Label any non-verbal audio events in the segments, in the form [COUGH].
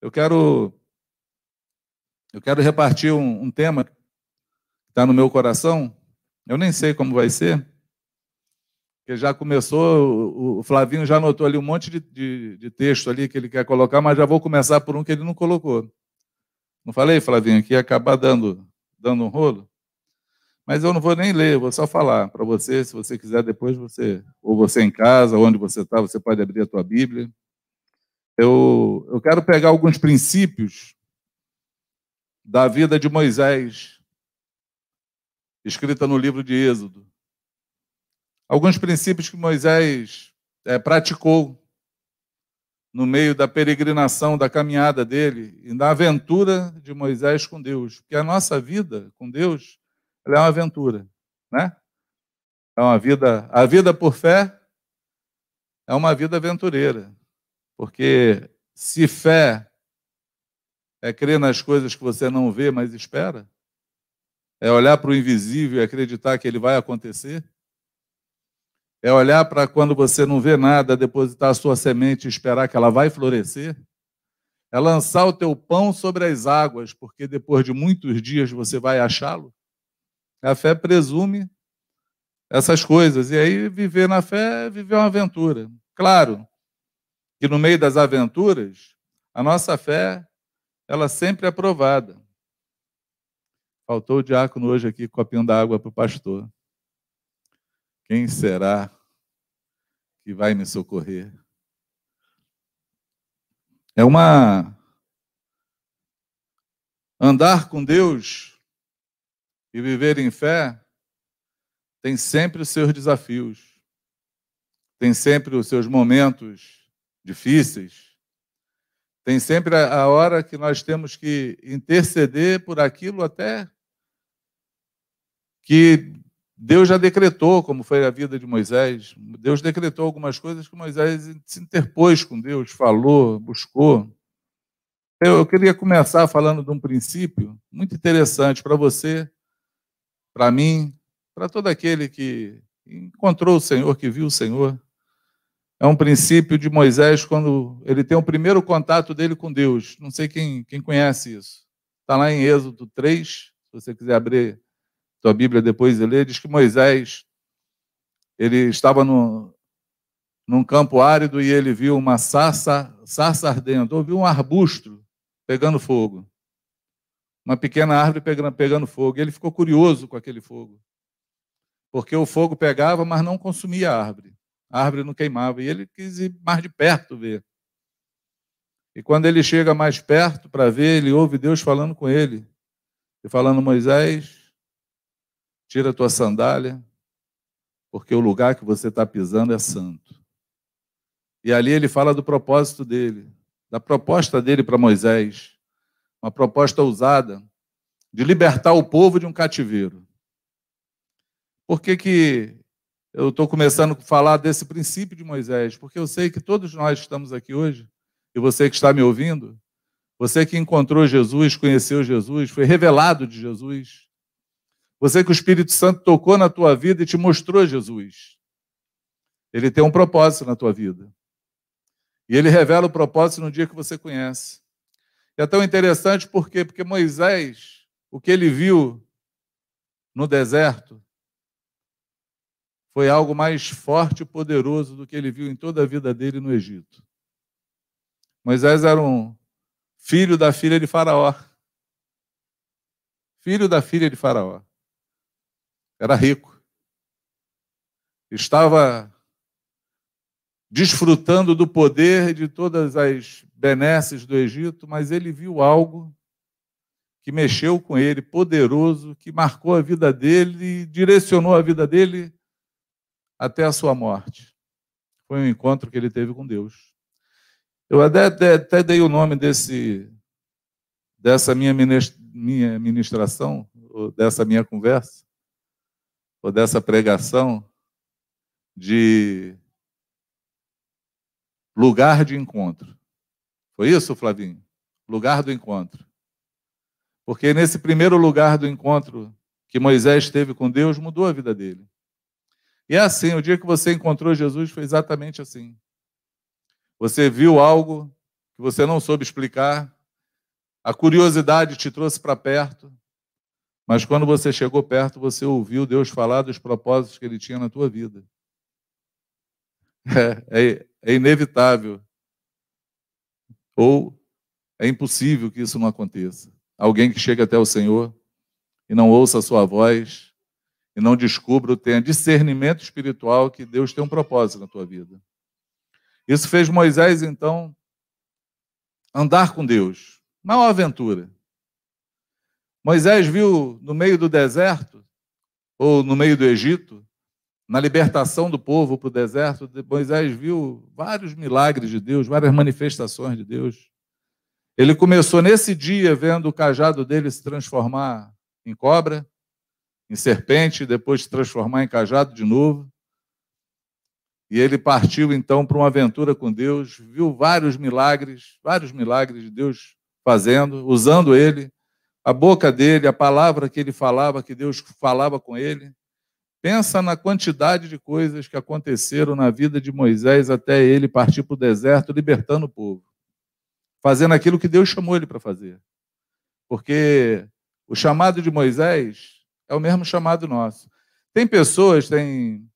Eu quero eu quero repartir um, um tema que está no meu coração. Eu nem sei como vai ser, porque já começou, o, Flavinho já anotou ali um monte de, de, de, texto ali que ele quer colocar, mas já vou começar por um que ele não colocou. Não falei, Flavinho, que ia acabar dando, dando um rolo? Mas eu não vou nem ler, vou só falar para você, se você quiser depois você, ou você em casa, onde você está, você pode abrir a tua Bíblia. Eu, eu quero pegar alguns princípios da vida de Moisés, escrita no livro de Êxodo. Alguns princípios que Moisés é, praticou no meio da peregrinação, da caminhada dele e da aventura de Moisés com Deus. Porque a nossa vida com Deus é uma aventura, né? É uma vida, a vida por fé é uma vida aventureira. Porque se fé é crer nas coisas que você não vê, mas espera? É olhar para o invisível e acreditar que ele vai acontecer? É olhar para quando você não vê nada, depositar a sua semente e esperar que ela vai florescer? É lançar o teu pão sobre as águas, porque depois de muitos dias você vai achá-lo? A fé presume essas coisas. E aí viver na fé é viver uma aventura. Claro que no meio das aventuras, a nossa fé ela sempre é aprovada. Faltou o diácono hoje aqui, copinho d'água para o pastor. Quem será que vai me socorrer? É uma. Andar com Deus e viver em fé tem sempre os seus desafios, tem sempre os seus momentos difíceis, tem sempre a hora que nós temos que interceder por aquilo até que Deus já decretou, como foi a vida de Moisés. Deus decretou algumas coisas que Moisés se interpôs com Deus, falou, buscou. Eu, queria começar falando de um princípio muito interessante para você, para mim, para todo aquele que encontrou o Senhor, que viu o Senhor é um princípio de Moisés quando ele tem o primeiro contato dele com Deus. Não sei quem, quem conhece isso. Está lá em Êxodo 3, se você quiser abrir sua Bíblia depois e ler, diz que Moisés ele estava no, num campo árido e ele viu uma sarça, sarça ardendo, ou viu um arbusto pegando fogo. Uma pequena árvore pegando, pegando fogo. E ele ficou curioso com aquele fogo. Porque o fogo pegava, mas não consumia a árvore a árvore não queimava. E ele quis ir mais de perto ver. E quando ele chega mais perto para ver, ele ouve Deus falando com ele. E falando, Moisés, tira a tua sandália, porque o lugar que você está pisando é santo. E ali ele fala do propósito dele, da proposta dele para Moisés. Uma proposta ousada de libertar o povo de um cativeiro. Por que, que eu estou começando a falar desse princípio de Moisés, porque eu sei que todos nós estamos aqui hoje, e você que está me ouvindo, você que encontrou Jesus, conheceu Jesus, foi revelado de Jesus, você que o Espírito Santo tocou na tua vida e te mostrou Jesus. Ele tem um propósito na tua vida. E ele revela o propósito no dia que você conhece. E é tão interessante porque porque Moisés, o que ele viu no deserto, foi algo mais forte e poderoso do que ele viu em toda a vida dele no Egito. Moisés era um filho da filha de Faraó. Filho da filha de Faraó. Era rico. Estava desfrutando do poder de todas as benesses do Egito, mas ele viu algo que mexeu com ele, poderoso, que marcou a vida dele e direcionou a vida dele até a sua morte. Foi um encontro que ele teve com Deus. Eu até, até dei o nome desse, dessa minha, minha ministração, ou dessa minha conversa, ou dessa pregação, de lugar de encontro. Foi isso, Flavinho? Lugar do encontro. Porque nesse primeiro lugar do encontro que Moisés teve com Deus, mudou a vida dele. E é assim, o dia que você encontrou Jesus foi exatamente assim. Você viu algo que você não soube explicar, a curiosidade te trouxe para perto, mas quando você chegou perto, você ouviu Deus falar dos propósitos que Ele tinha na tua vida. É, [LAUGHS] é, é inevitável. Ou é impossível que isso não aconteça. Alguém que chega até o Senhor e não ouça a sua voz, e não descubra, tenha discernimento espiritual que Deus tem um propósito na tua vida. Isso fez Moisés, então, andar com Deus. Uma aventura. Moisés viu no meio do deserto, ou no meio do Egito, na libertação do povo para o deserto, Moisés viu vários milagres de Deus, várias manifestações de Deus. Ele começou nesse dia vendo o cajado dele se transformar em cobra, em serpente, depois se transformar em cajado de novo. E ele partiu então para uma aventura com Deus, viu vários milagres, vários milagres de Deus fazendo, usando ele, a boca dele, a palavra que ele falava, que Deus falava com ele. Pensa na quantidade de coisas que aconteceram na vida de Moisés até ele partir para o deserto, libertando o povo, fazendo aquilo que Deus chamou ele para fazer. Porque o chamado de Moisés é o mesmo chamado nosso. Tem pessoas, tem,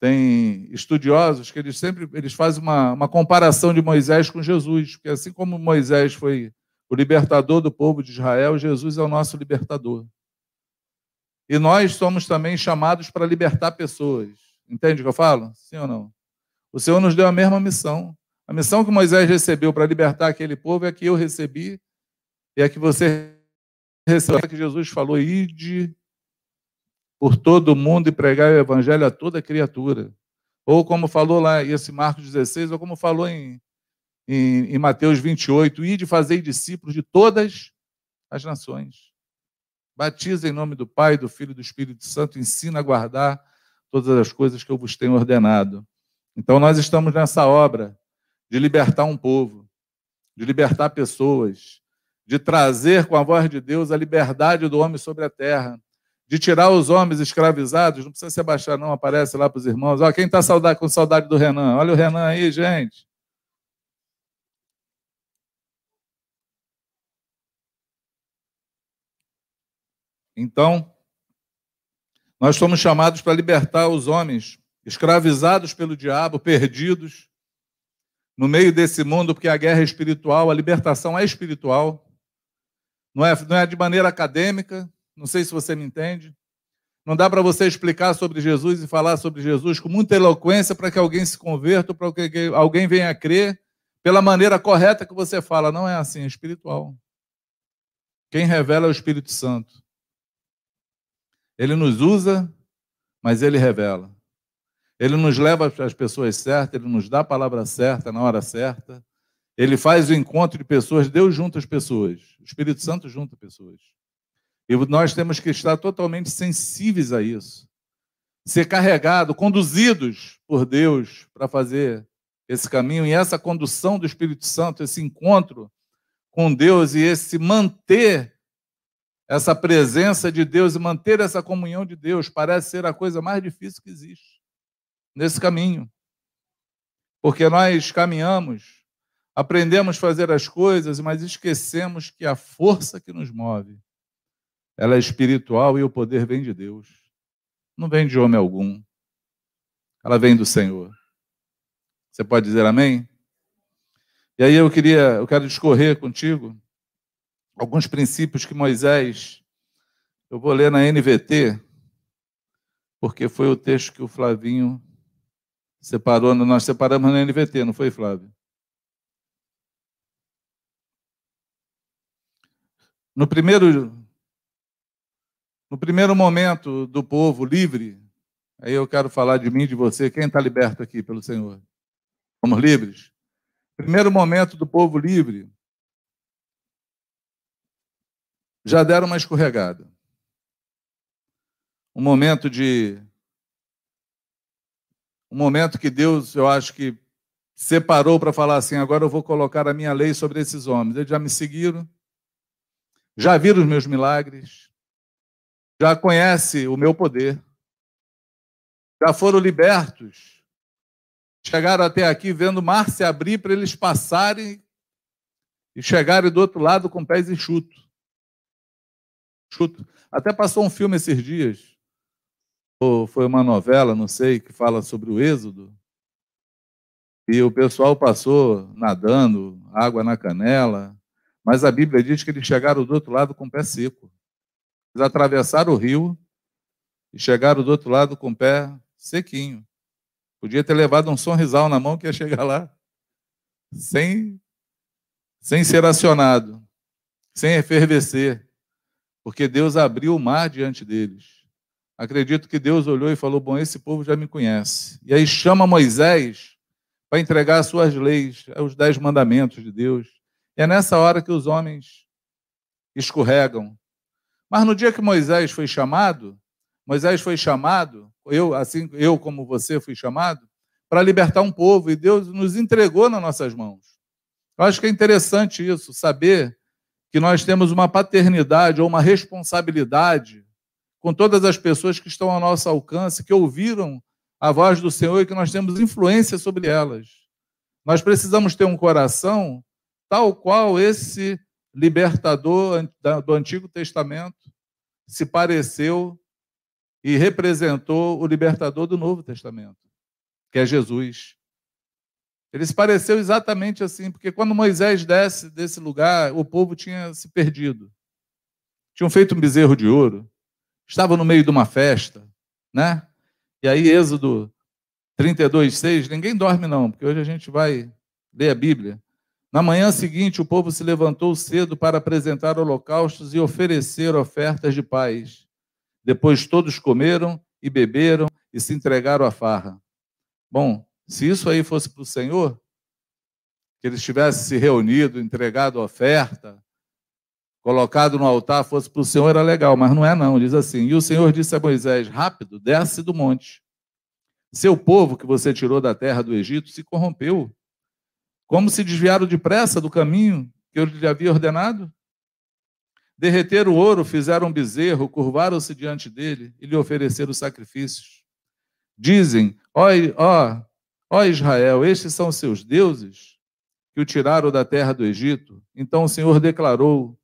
tem estudiosos que eles sempre eles fazem uma, uma comparação de Moisés com Jesus, porque assim como Moisés foi o libertador do povo de Israel, Jesus é o nosso libertador. E nós somos também chamados para libertar pessoas. Entende o que eu falo? Sim ou não? O Senhor nos deu a mesma missão. A missão que Moisés recebeu para libertar aquele povo é a que eu recebi e é a que você É que Jesus falou: ide por todo o mundo e pregar o evangelho a toda criatura. Ou como falou lá esse Marcos 16, ou como falou em, em, em Mateus 28, ide fazer discípulos de todas as nações. Batiza em nome do Pai, do Filho e do Espírito Santo, ensina a guardar todas as coisas que eu vos tenho ordenado. Então, nós estamos nessa obra de libertar um povo, de libertar pessoas, de trazer com a voz de Deus a liberdade do homem sobre a terra, de tirar os homens escravizados. Não precisa se abaixar, não, aparece lá para os irmãos. Ó, quem está com saudade do Renan? Olha o Renan aí, gente. Então, nós somos chamados para libertar os homens escravizados pelo diabo, perdidos no meio desse mundo, porque a guerra é espiritual, a libertação é espiritual. Não é, não é de maneira acadêmica, não sei se você me entende. Não dá para você explicar sobre Jesus e falar sobre Jesus com muita eloquência para que alguém se converta, para que alguém venha a crer pela maneira correta que você fala. Não é assim, é espiritual. Quem revela é o Espírito Santo. Ele nos usa, mas ele revela. Ele nos leva às pessoas certas, ele nos dá a palavra certa na hora certa. Ele faz o encontro de pessoas, Deus junta as pessoas, o Espírito Santo junta pessoas. E nós temos que estar totalmente sensíveis a isso. Ser carregados, conduzidos por Deus para fazer esse caminho e essa condução do Espírito Santo, esse encontro com Deus e esse manter essa presença de Deus e manter essa comunhão de Deus parece ser a coisa mais difícil que existe nesse caminho. Porque nós caminhamos, aprendemos a fazer as coisas, mas esquecemos que a força que nos move, ela é espiritual e o poder vem de Deus. Não vem de homem algum. Ela vem do Senhor. Você pode dizer amém? E aí eu queria, eu quero discorrer contigo alguns princípios que Moisés, eu vou ler na NVT, porque foi o texto que o Flavinho separou, nós separamos na NVT, não foi, Flávio? No primeiro, no primeiro momento do povo livre, aí eu quero falar de mim de você, quem está liberto aqui pelo Senhor? Somos livres? Primeiro momento do povo livre, já deram uma escorregada. Um momento de. Um momento que Deus, eu acho que separou para falar assim: agora eu vou colocar a minha lei sobre esses homens. Eles já me seguiram, já viram os meus milagres, já conhecem o meu poder, já foram libertos, chegaram até aqui vendo o mar se abrir para eles passarem e chegaram do outro lado com pés enxutos. Chuto. Até passou um filme esses dias, ou foi uma novela, não sei, que fala sobre o Êxodo. E o pessoal passou nadando, água na canela, mas a Bíblia diz que eles chegaram do outro lado com o pé seco. Eles atravessaram o rio e chegaram do outro lado com o pé sequinho. Podia ter levado um sorrisal na mão que ia chegar lá sem, sem ser acionado, sem efervescer, porque Deus abriu o mar diante deles. Acredito que Deus olhou e falou: Bom, esse povo já me conhece. E aí chama Moisés para entregar as suas leis, os dez mandamentos de Deus. E é nessa hora que os homens escorregam. Mas no dia que Moisés foi chamado, Moisés foi chamado, eu assim, eu como você fui chamado, para libertar um povo e Deus nos entregou nas nossas mãos. Eu acho que é interessante isso, saber que nós temos uma paternidade ou uma responsabilidade com todas as pessoas que estão ao nosso alcance, que ouviram a voz do Senhor e que nós temos influência sobre elas. Nós precisamos ter um coração tal qual esse libertador do Antigo Testamento se pareceu e representou o libertador do Novo Testamento, que é Jesus. Ele se pareceu exatamente assim, porque quando Moisés desce desse lugar, o povo tinha se perdido. Tinham feito um bezerro de ouro, estava no meio de uma festa, né? E aí, Êxodo 32, 6, ninguém dorme não, porque hoje a gente vai ler a Bíblia. Na manhã seguinte, o povo se levantou cedo para apresentar holocaustos e oferecer ofertas de paz. Depois todos comeram e beberam e se entregaram à farra. Bom, se isso aí fosse para o Senhor, que eles tivessem se reunido, entregado a oferta, colocado no altar fosse para o Senhor, era legal, mas não é não. Diz assim: E o Senhor disse a Moisés: Rápido, desce do monte. Seu povo que você tirou da terra do Egito se corrompeu. Como se desviaram depressa do caminho que eu lhe havia ordenado? Derreteram o ouro, fizeram um bezerro, curvaram-se diante dele e lhe ofereceram sacrifícios. Dizem: Ó, ó, ó Israel, estes são seus deuses que o tiraram da terra do Egito. Então o Senhor declarou: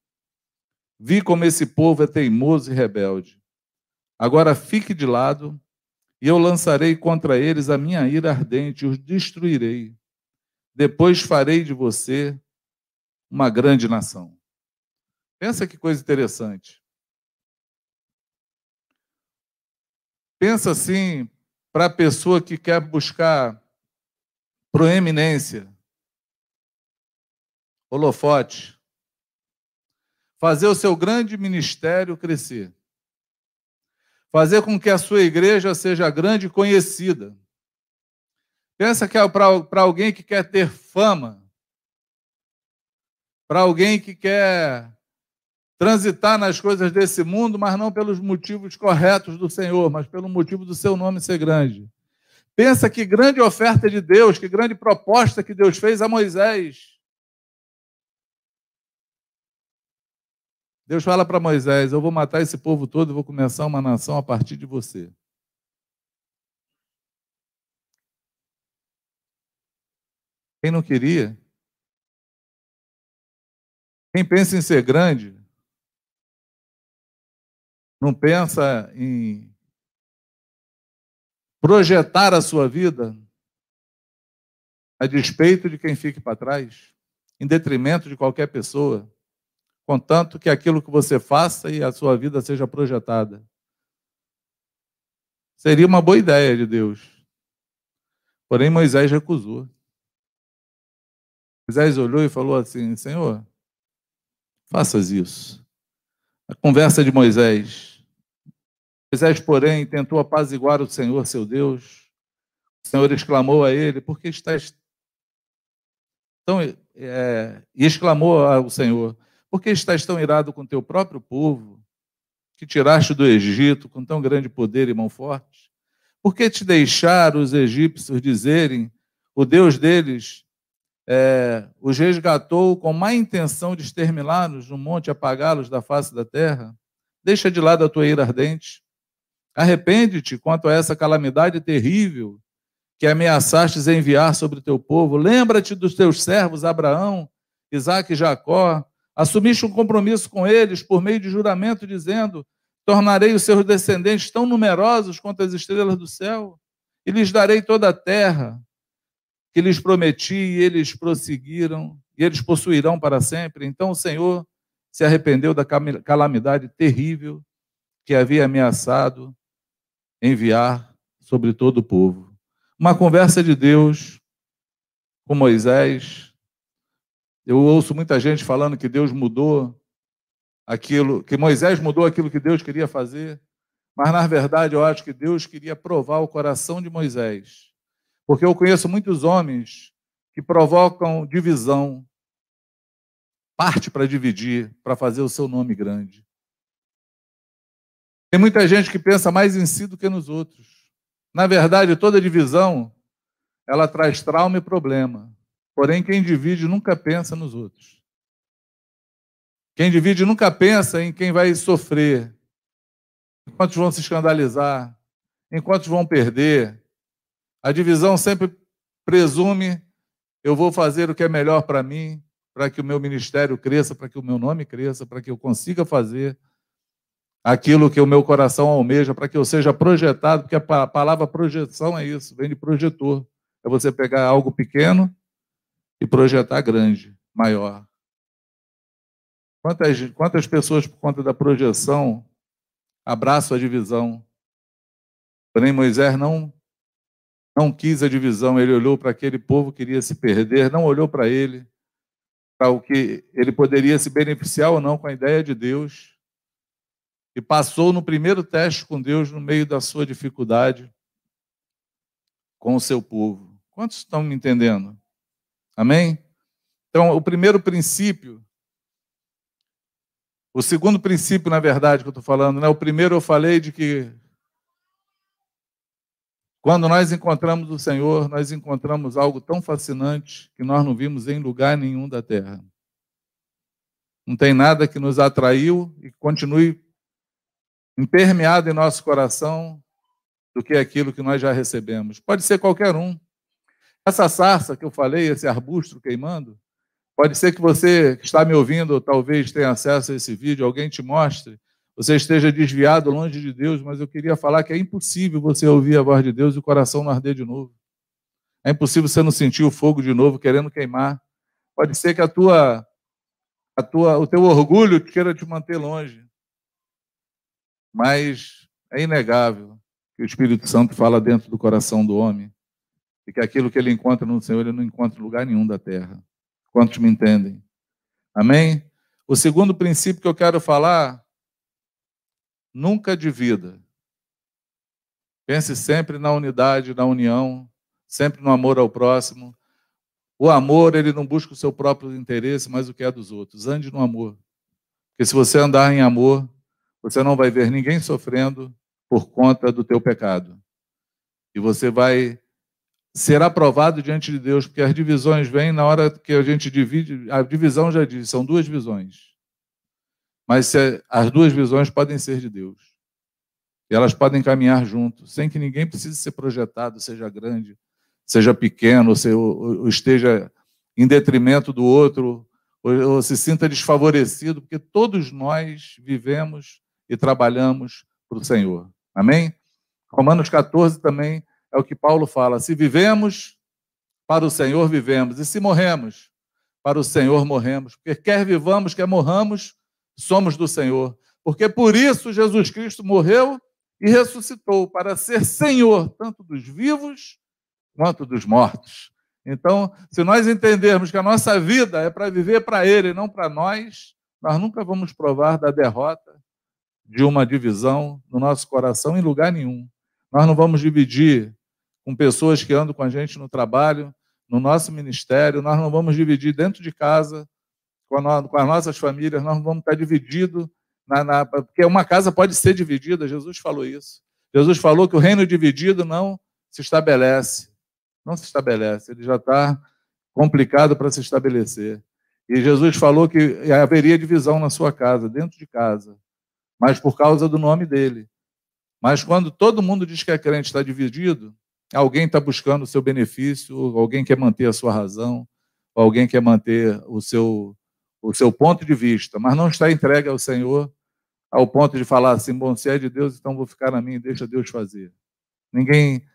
Vi como esse povo é teimoso e rebelde. Agora fique de lado, e eu lançarei contra eles a minha ira ardente, os destruirei. Depois farei de você uma grande nação. Pensa que coisa interessante. Pensa assim para a pessoa que quer buscar proeminência, holofote, fazer o seu grande ministério crescer, fazer com que a sua igreja seja grande e conhecida. Pensa que é para alguém que quer ter fama, para alguém que quer transitar nas coisas desse mundo, mas não pelos motivos corretos do Senhor, mas pelo motivo do seu nome ser grande. Pensa que grande oferta de Deus, que grande proposta que Deus fez a Moisés. Deus fala para Moisés: Eu vou matar esse povo todo e vou começar uma nação a partir de você. Quem não queria? Quem pensa em ser grande, não pensa em projetar a sua vida a despeito de quem fique para trás, em detrimento de qualquer pessoa contanto que aquilo que você faça e a sua vida seja projetada. Seria uma boa ideia de Deus. Porém, Moisés recusou. Moisés olhou e falou assim: Senhor, faças isso. A conversa de Moisés. Moisés, porém, tentou apaziguar o Senhor, seu Deus. O Senhor exclamou a ele: Por que estás tão. É, e exclamou ao Senhor: por que estás tão irado com teu próprio povo, que tiraste do Egito com tão grande poder e mão forte? Por que te deixaram os egípcios dizerem, o Deus deles é, os resgatou com má intenção de exterminá-los no monte apagá-los da face da terra? Deixa de lado a tua ira ardente. Arrepende-te quanto a essa calamidade terrível que ameaçastes enviar sobre teu povo. Lembra-te dos teus servos Abraão, Isaac e Jacó. Assumiste um compromisso com eles por meio de juramento, dizendo: Tornarei os seus descendentes tão numerosos quanto as estrelas do céu, e lhes darei toda a terra que lhes prometi, e eles prosseguiram, e eles possuirão para sempre. Então o Senhor se arrependeu da calamidade terrível que havia ameaçado enviar sobre todo o povo. Uma conversa de Deus com Moisés. Eu ouço muita gente falando que Deus mudou aquilo, que Moisés mudou aquilo que Deus queria fazer, mas na verdade eu acho que Deus queria provar o coração de Moisés. Porque eu conheço muitos homens que provocam divisão, parte para dividir, para fazer o seu nome grande. Tem muita gente que pensa mais em si do que nos outros. Na verdade, toda divisão, ela traz trauma e problema. Porém, quem divide nunca pensa nos outros. Quem divide nunca pensa em quem vai sofrer, em quantos vão se escandalizar, em quantos vão perder. A divisão sempre presume eu vou fazer o que é melhor para mim, para que o meu ministério cresça, para que o meu nome cresça, para que eu consiga fazer aquilo que o meu coração almeja, para que eu seja projetado, porque a palavra projeção é isso, vem de projetor. É você pegar algo pequeno e projetar grande, maior. Quantas, quantas pessoas, por conta da projeção, abraçam a divisão? Porém, Moisés não, não quis a divisão, ele olhou para aquele povo que iria se perder, não olhou para ele, para o que ele poderia se beneficiar ou não com a ideia de Deus e passou no primeiro teste com Deus no meio da sua dificuldade com o seu povo. Quantos estão me entendendo? Amém? Então, o primeiro princípio, o segundo princípio, na verdade, que eu estou falando, né? o primeiro eu falei de que quando nós encontramos o Senhor, nós encontramos algo tão fascinante que nós não vimos em lugar nenhum da terra. Não tem nada que nos atraiu e continue impermeado em nosso coração do que aquilo que nós já recebemos. Pode ser qualquer um. Essa sarça que eu falei, esse arbusto queimando, pode ser que você que está me ouvindo, ou talvez tenha acesso a esse vídeo, alguém te mostre, você esteja desviado longe de Deus, mas eu queria falar que é impossível você ouvir a voz de Deus e o coração não arder de novo. É impossível você não sentir o fogo de novo querendo queimar. Pode ser que a tua, a tua, o teu orgulho queira te manter longe. Mas é inegável que o Espírito Santo fala dentro do coração do homem e que aquilo que ele encontra no Senhor ele não encontra em lugar nenhum da terra. Quantos me entendem? Amém? O segundo princípio que eu quero falar, nunca divida. Pense sempre na unidade, na união, sempre no amor ao próximo. O amor, ele não busca o seu próprio interesse, mas o que é dos outros. Ande no amor. Porque se você andar em amor, você não vai ver ninguém sofrendo por conta do teu pecado. E você vai ser aprovado diante de Deus, porque as divisões vêm na hora que a gente divide. A divisão já diz, são duas visões. Mas as duas visões podem ser de Deus. E elas podem caminhar juntos, sem que ninguém precise ser projetado, seja grande, seja pequeno, ou esteja em detrimento do outro, ou se sinta desfavorecido, porque todos nós vivemos e trabalhamos para o Senhor. Amém? Romanos 14 também é o que Paulo fala: se vivemos, para o Senhor vivemos, e se morremos, para o Senhor morremos. Porque quer vivamos, quer morramos, somos do Senhor. Porque por isso Jesus Cristo morreu e ressuscitou, para ser Senhor, tanto dos vivos quanto dos mortos. Então, se nós entendermos que a nossa vida é para viver para Ele, não para nós, nós nunca vamos provar da derrota de uma divisão no nosso coração em lugar nenhum. Nós não vamos dividir com pessoas que andam com a gente no trabalho, no nosso ministério, nós não vamos dividir dentro de casa, com, a, com as nossas famílias, nós vamos estar divididos, na, na, porque uma casa pode ser dividida, Jesus falou isso. Jesus falou que o reino dividido não se estabelece, não se estabelece, ele já está complicado para se estabelecer. E Jesus falou que haveria divisão na sua casa, dentro de casa mas por causa do nome dele. Mas quando todo mundo diz que é crente está dividido, alguém está buscando o seu benefício, alguém quer manter a sua razão, alguém quer manter o seu, o seu ponto de vista, mas não está entregue ao Senhor ao ponto de falar assim: bom, se é de Deus, então vou ficar na minha, deixa Deus fazer. Ninguém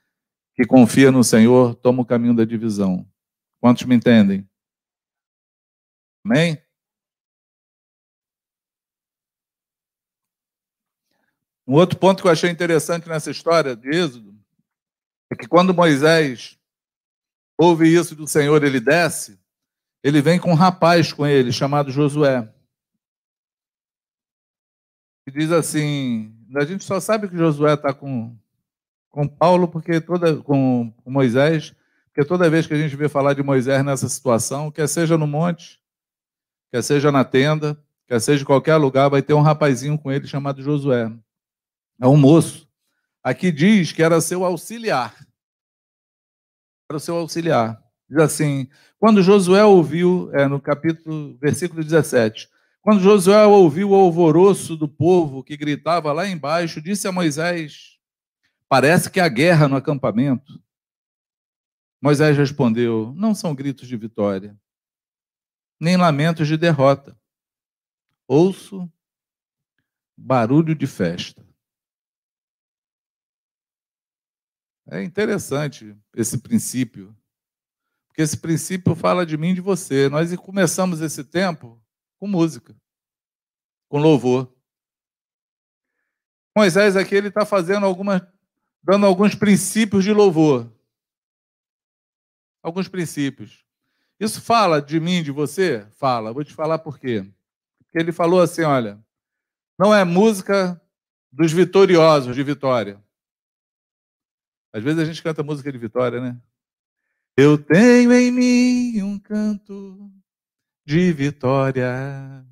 que confia no Senhor toma o caminho da divisão. Quantos me entendem? Amém? Um outro ponto que eu achei interessante nessa história de Êxodo é que quando Moisés ouve isso do Senhor, ele desce, ele vem com um rapaz com ele, chamado Josué. E diz assim: a gente só sabe que Josué está com, com Paulo, porque toda, com, com Moisés, porque toda vez que a gente vê falar de Moisés nessa situação, quer seja no monte, quer seja na tenda, quer seja em qualquer lugar, vai ter um rapazinho com ele chamado Josué. É um moço. Aqui diz que era seu auxiliar. Era o seu auxiliar. Diz assim: quando Josué ouviu, é, no capítulo, versículo 17, quando Josué ouviu o alvoroço do povo que gritava lá embaixo, disse a Moisés: Parece que há guerra no acampamento. Moisés respondeu: Não são gritos de vitória, nem lamentos de derrota. Ouço barulho de festa. É interessante esse princípio, porque esse princípio fala de mim e de você. Nós começamos esse tempo com música, com louvor. Moisés aqui ele está fazendo algumas, dando alguns princípios de louvor, alguns princípios. Isso fala de mim, de você? Fala. Vou te falar por quê. Porque ele falou assim, olha, não é música dos vitoriosos de vitória. Às vezes a gente canta música de vitória, né? Eu tenho em mim um canto de vitória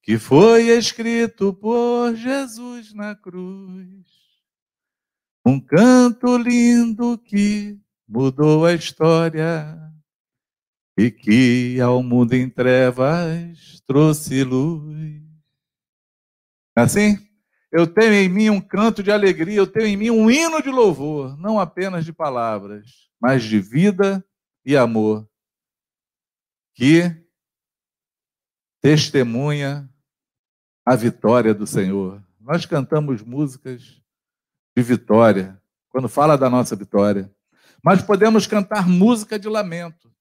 que foi escrito por Jesus na cruz. Um canto lindo que mudou a história e que ao mundo em trevas trouxe luz. Assim? Eu tenho em mim um canto de alegria, eu tenho em mim um hino de louvor, não apenas de palavras, mas de vida e amor, que testemunha a vitória do Senhor. Nós cantamos músicas de vitória, quando fala da nossa vitória, mas podemos cantar música de lamento,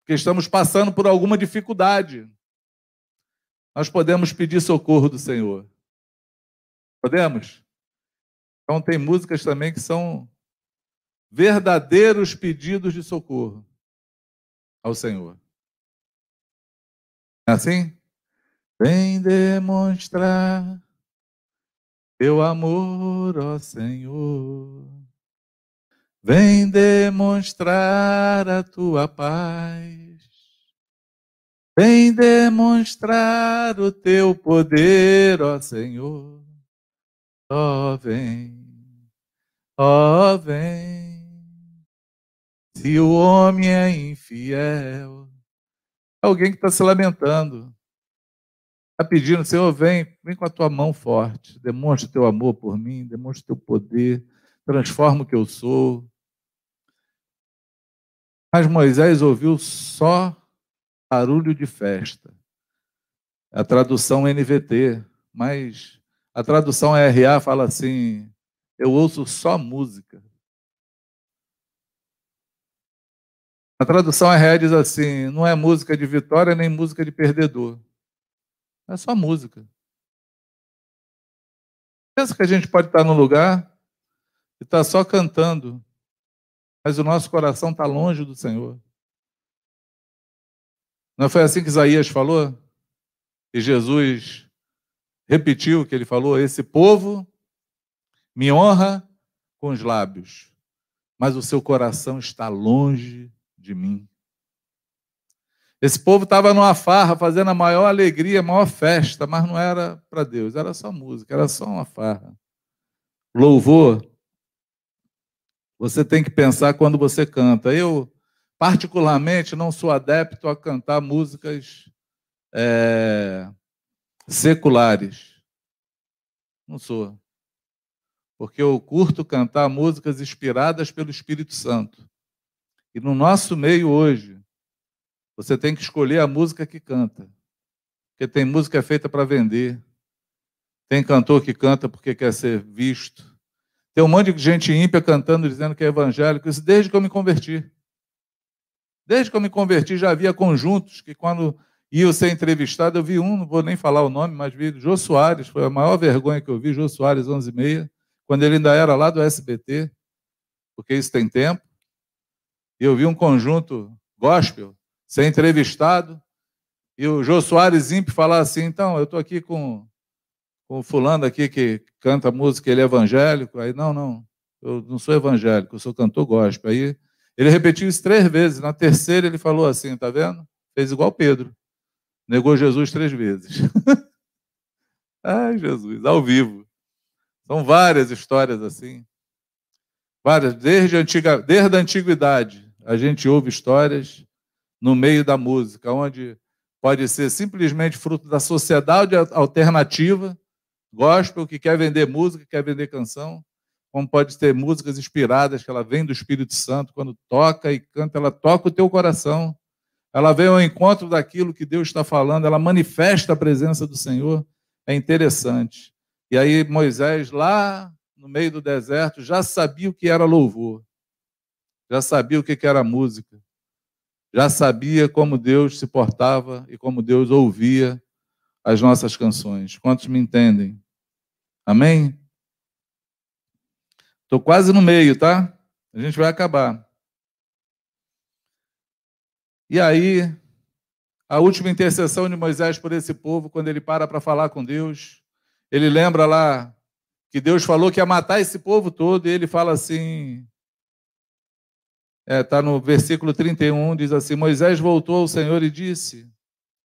porque estamos passando por alguma dificuldade. Nós podemos pedir socorro do Senhor. Podemos? Então, tem músicas também que são verdadeiros pedidos de socorro ao Senhor. É assim? Vem demonstrar teu amor, ó Senhor. Vem demonstrar a tua paz. Vem demonstrar o teu poder, ó Senhor. Ó, oh, vem, ó, oh, vem. Se o homem é infiel, alguém que está se lamentando, está pedindo, Senhor, vem, vem com a tua mão forte, demonstra o teu amor por mim, demonstra o teu poder, transforma o que eu sou. Mas Moisés ouviu só barulho de festa. A tradução NVT, mas a tradução RA fala assim: eu ouço só música. A tradução RA diz assim: não é música de vitória nem música de perdedor. É só música. Pensa que a gente pode estar num lugar e estar só cantando, mas o nosso coração está longe do Senhor. Não foi assim que Isaías falou? E Jesus repetiu o que ele falou: esse povo me honra com os lábios, mas o seu coração está longe de mim. Esse povo estava numa farra, fazendo a maior alegria, a maior festa, mas não era para Deus, era só música, era só uma farra. Louvor, você tem que pensar quando você canta. Eu, particularmente, não sou adepto a cantar músicas é, seculares. Não sou. Porque eu curto cantar músicas inspiradas pelo Espírito Santo. E no nosso meio hoje, você tem que escolher a música que canta. Porque tem música feita para vender. Tem cantor que canta porque quer ser visto. Tem um monte de gente ímpia cantando, dizendo que é evangélico. Isso desde que eu me converti. Desde que eu me converti, já havia conjuntos que, quando ia ser entrevistado, eu vi um, não vou nem falar o nome, mas vi Jô Soares, foi a maior vergonha que eu vi, Jô Soares, 11 e meia, quando ele ainda era lá do SBT, porque isso tem tempo. E eu vi um conjunto gospel ser entrevistado, e o Jô Soares Imp falar assim, então, eu estou aqui com, com o fulano aqui que canta música, ele é evangélico. Aí, não, não, eu não sou evangélico, eu sou cantor gospel. Aí ele repetiu isso três vezes. Na terceira ele falou assim, tá vendo? Fez igual Pedro. Negou Jesus três vezes. [LAUGHS] Ai, Jesus, ao vivo. São várias histórias assim. Várias, desde a, antiga, desde a antiguidade, a gente ouve histórias no meio da música, onde pode ser simplesmente fruto da sociedade alternativa, gospel, que quer vender música, quer vender canção, como pode ter músicas inspiradas, que ela vem do Espírito Santo, quando toca e canta, ela toca o teu coração, ela vem ao encontro daquilo que Deus está falando, ela manifesta a presença do Senhor, é interessante. E aí Moisés, lá no meio do deserto, já sabia o que era louvor, já sabia o que era música, já sabia como Deus se portava e como Deus ouvia as nossas canções. Quantos me entendem? Amém? Estou quase no meio, tá? A gente vai acabar. E aí, a última intercessão de Moisés por esse povo, quando ele para para falar com Deus, ele lembra lá que Deus falou que ia matar esse povo todo, e ele fala assim: Está é, tá no versículo 31, diz assim: Moisés voltou ao Senhor e disse: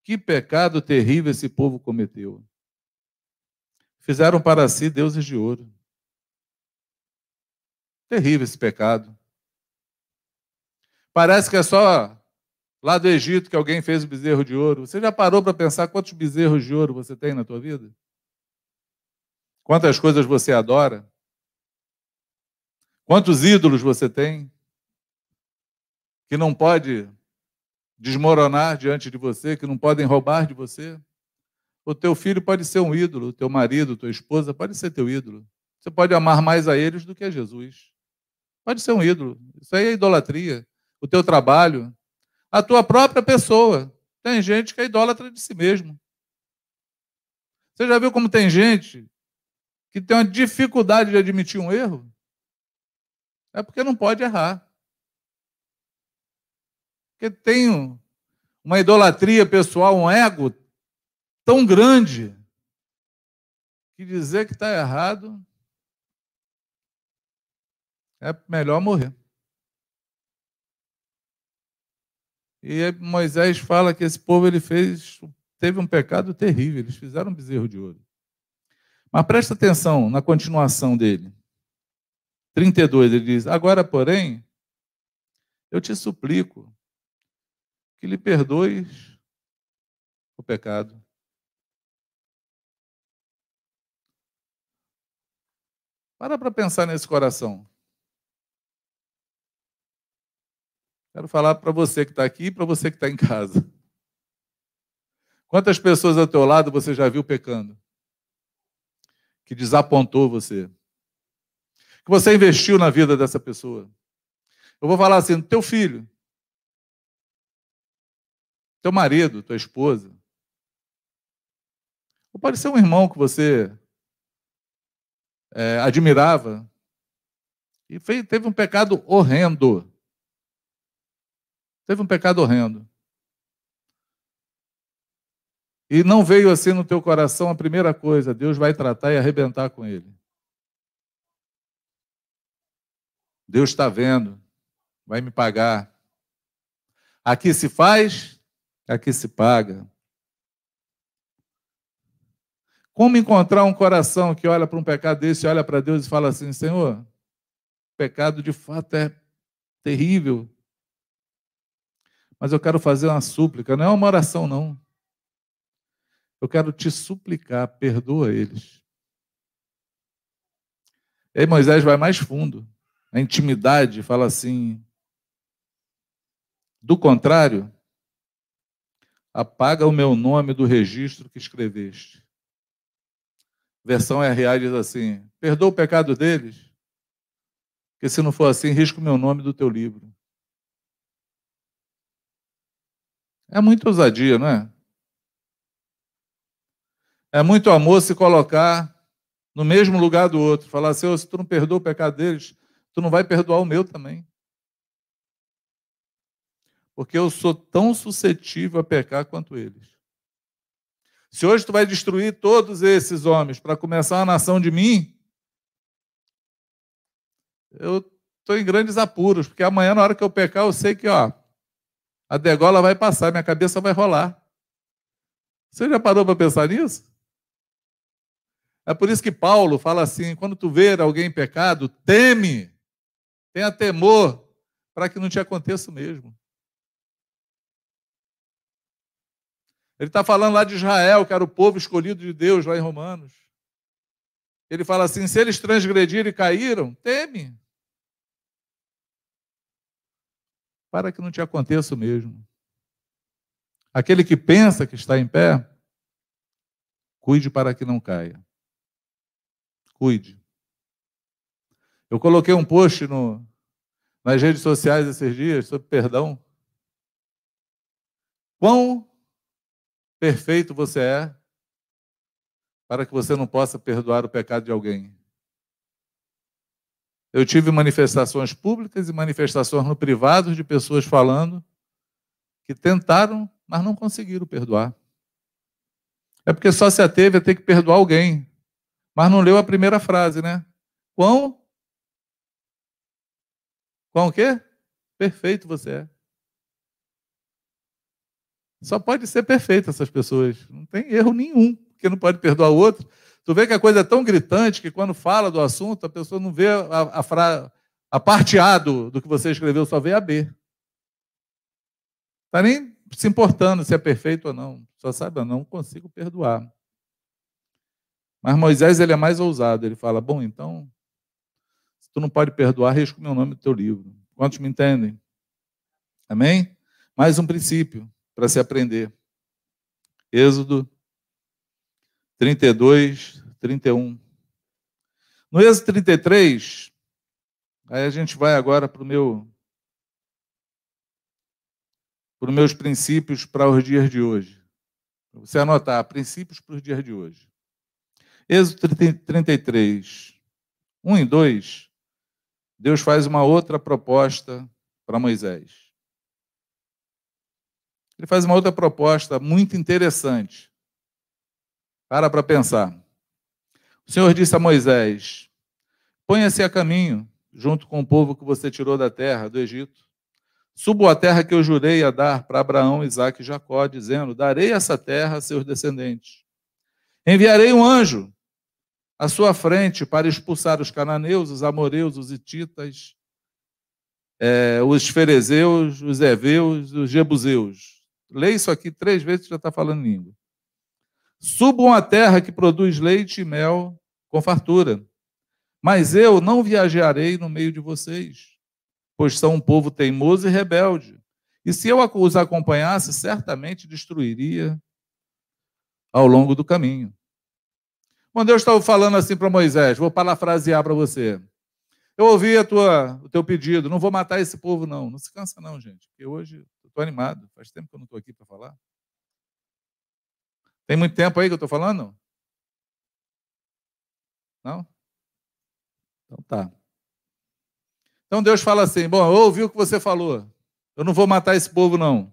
Que pecado terrível esse povo cometeu. Fizeram para si deuses de ouro. Terrível esse pecado. Parece que é só lá do Egito que alguém fez o bezerro de ouro. Você já parou para pensar quantos bezerros de ouro você tem na tua vida? Quantas coisas você adora? Quantos ídolos você tem? que não pode desmoronar diante de você, que não podem roubar de você. O teu filho pode ser um ídolo, o teu marido, tua esposa pode ser teu ídolo. Você pode amar mais a eles do que a Jesus. Pode ser um ídolo. Isso aí é idolatria. O teu trabalho, a tua própria pessoa. Tem gente que é idólatra de si mesmo. Você já viu como tem gente que tem uma dificuldade de admitir um erro? É porque não pode errar. Porque tem uma idolatria pessoal, um ego tão grande que dizer que está errado é melhor morrer. E Moisés fala que esse povo ele fez, teve um pecado terrível, eles fizeram um bezerro de ouro. Mas presta atenção na continuação dele. 32, ele diz: Agora, porém, eu te suplico, que lhe perdoes o pecado. Para para pensar nesse coração. Quero falar para você que está aqui e para você que está em casa. Quantas pessoas ao teu lado você já viu pecando? Que desapontou você? Que você investiu na vida dessa pessoa? Eu vou falar assim, teu filho teu marido, tua esposa. Ou pode ser um irmão que você é, admirava e fez, teve um pecado horrendo. Teve um pecado horrendo. E não veio assim no teu coração a primeira coisa, Deus vai tratar e arrebentar com ele. Deus está vendo, vai me pagar. Aqui se faz, Aqui se paga. Como encontrar um coração que olha para um pecado desse, olha para Deus e fala assim: Senhor, o pecado de fato é terrível, mas eu quero fazer uma súplica, não é uma oração, não. Eu quero te suplicar, perdoa eles. E aí Moisés vai mais fundo, a intimidade, fala assim: Do contrário, apaga o meu nome do registro que escreveste. Versão RA diz assim: perdoa o pecado deles, porque se não for assim, risco o meu nome do teu livro. É muita ousadia, não é? É muito amor se colocar no mesmo lugar do outro. Falar assim, se tu não perdoa o pecado deles, tu não vai perdoar o meu também. Porque eu sou tão suscetível a pecar quanto eles. Se hoje tu vai destruir todos esses homens para começar uma nação de mim, eu estou em grandes apuros, porque amanhã, na hora que eu pecar, eu sei que ó, a degola vai passar, minha cabeça vai rolar. Você já parou para pensar nisso? É por isso que Paulo fala assim: quando tu ver alguém em pecado, teme, tenha temor, para que não te aconteça o mesmo. Ele está falando lá de Israel, que era o povo escolhido de Deus, lá em Romanos. Ele fala assim: se eles transgrediram e caíram, teme. Para que não te aconteça o mesmo. Aquele que pensa que está em pé, cuide para que não caia. Cuide. Eu coloquei um post no, nas redes sociais esses dias sobre perdão. Quão perfeito você é para que você não possa perdoar o pecado de alguém. Eu tive manifestações públicas e manifestações no privado de pessoas falando que tentaram, mas não conseguiram perdoar. É porque só se ateve a ter que perdoar alguém, mas não leu a primeira frase, né? Quão? Quão o quê? Perfeito você é. Só pode ser perfeito essas pessoas. Não tem erro nenhum, porque não pode perdoar o outro. Tu vê que a coisa é tão gritante que quando fala do assunto, a pessoa não vê a, a, fra... a parte A do, do que você escreveu, só vê a B. Está nem se importando se é perfeito ou não. Só sabe, eu não consigo perdoar. Mas Moisés ele é mais ousado. Ele fala: Bom, então, se tu não pode perdoar, risco meu nome do teu livro. Quantos me entendem? Amém? Mais um princípio para se aprender. Êxodo 32, 31. No Êxodo 33, aí a gente vai agora para o meu para os meus princípios para os dias de hoje. Você anotar, princípios para os dias de hoje. Êxodo 33, 1 e 2, Deus faz uma outra proposta para Moisés ele faz uma outra proposta muito interessante. Para para pensar. O Senhor disse a Moisés: Ponha-se a caminho, junto com o povo que você tirou da terra, do Egito. Subo a terra que eu jurei a dar para Abraão, Isaque e Jacó, dizendo: Darei essa terra a seus descendentes. Enviarei um anjo à sua frente para expulsar os cananeus, os amoreus, os ititas, é, os ferezeus, os heveus, os jebuseus Lê isso aqui três vezes, já está falando língua. Subam à terra que produz leite e mel com fartura. Mas eu não viajarei no meio de vocês, pois são um povo teimoso e rebelde. E se eu os acompanhasse, certamente destruiria ao longo do caminho. Quando Deus estava falando assim para Moisés, vou parafrasear para você. Eu ouvi a tua, o teu pedido, não vou matar esse povo, não. Não se cansa, não, gente, porque hoje Estou animado. Faz tempo que eu não estou aqui para falar. Tem muito tempo aí que eu estou falando? Não? Então tá. Então Deus fala assim: Bom, eu ouvi o que você falou. Eu não vou matar esse povo, não.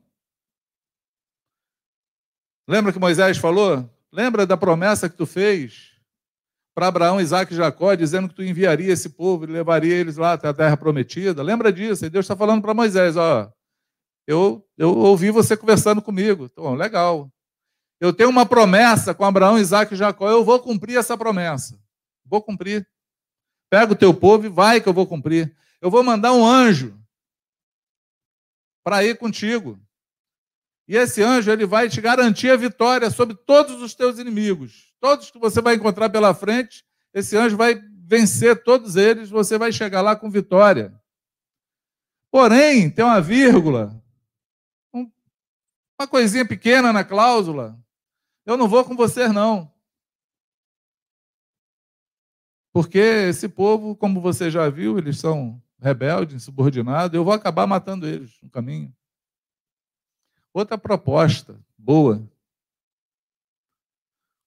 Lembra que Moisés falou? Lembra da promessa que tu fez para Abraão, Isaac e Jacó, dizendo que tu enviaria esse povo e levaria eles lá até a terra prometida? Lembra disso? E Deus está falando para Moisés: Ó, eu, eu ouvi você conversando comigo. Então, legal. Eu tenho uma promessa com Abraão, Isaac e Jacó. Eu vou cumprir essa promessa. Vou cumprir. Pega o teu povo e vai que eu vou cumprir. Eu vou mandar um anjo para ir contigo. E esse anjo ele vai te garantir a vitória sobre todos os teus inimigos. Todos que você vai encontrar pela frente, esse anjo vai vencer todos eles, você vai chegar lá com vitória. Porém, tem uma vírgula Uma coisinha pequena na cláusula. Eu não vou com você, não. Porque esse povo, como você já viu, eles são rebeldes, insubordinados, eu vou acabar matando eles no caminho. Outra proposta boa.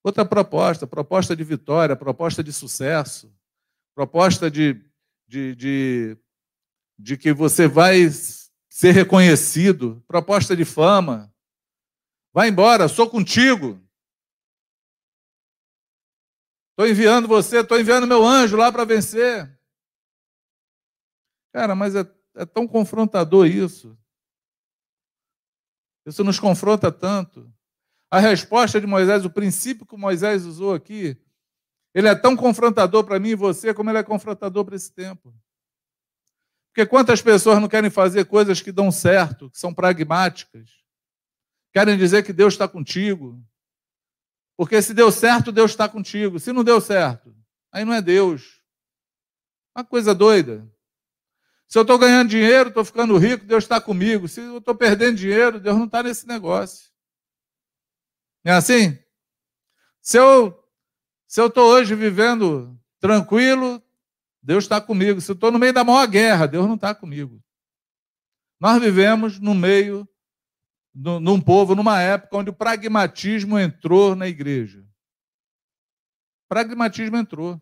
Outra proposta, proposta de vitória, proposta de sucesso, proposta de, de, de, de que você vai ser reconhecido, proposta de fama. Vai embora, sou contigo. Estou enviando você, estou enviando meu anjo lá para vencer. Cara, mas é, é tão confrontador isso. Isso nos confronta tanto. A resposta de Moisés, o princípio que Moisés usou aqui, ele é tão confrontador para mim e você como ele é confrontador para esse tempo. Porque quantas pessoas não querem fazer coisas que dão certo, que são pragmáticas? Querem dizer que Deus está contigo. Porque se deu certo, Deus está contigo. Se não deu certo, aí não é Deus. Uma coisa doida. Se eu estou ganhando dinheiro, estou ficando rico, Deus está comigo. Se eu estou perdendo dinheiro, Deus não está nesse negócio. Não é assim? Se eu se eu estou hoje vivendo tranquilo, Deus está comigo. Se eu estou no meio da maior guerra, Deus não está comigo. Nós vivemos no meio num povo, numa época onde o pragmatismo entrou na igreja. Pragmatismo entrou.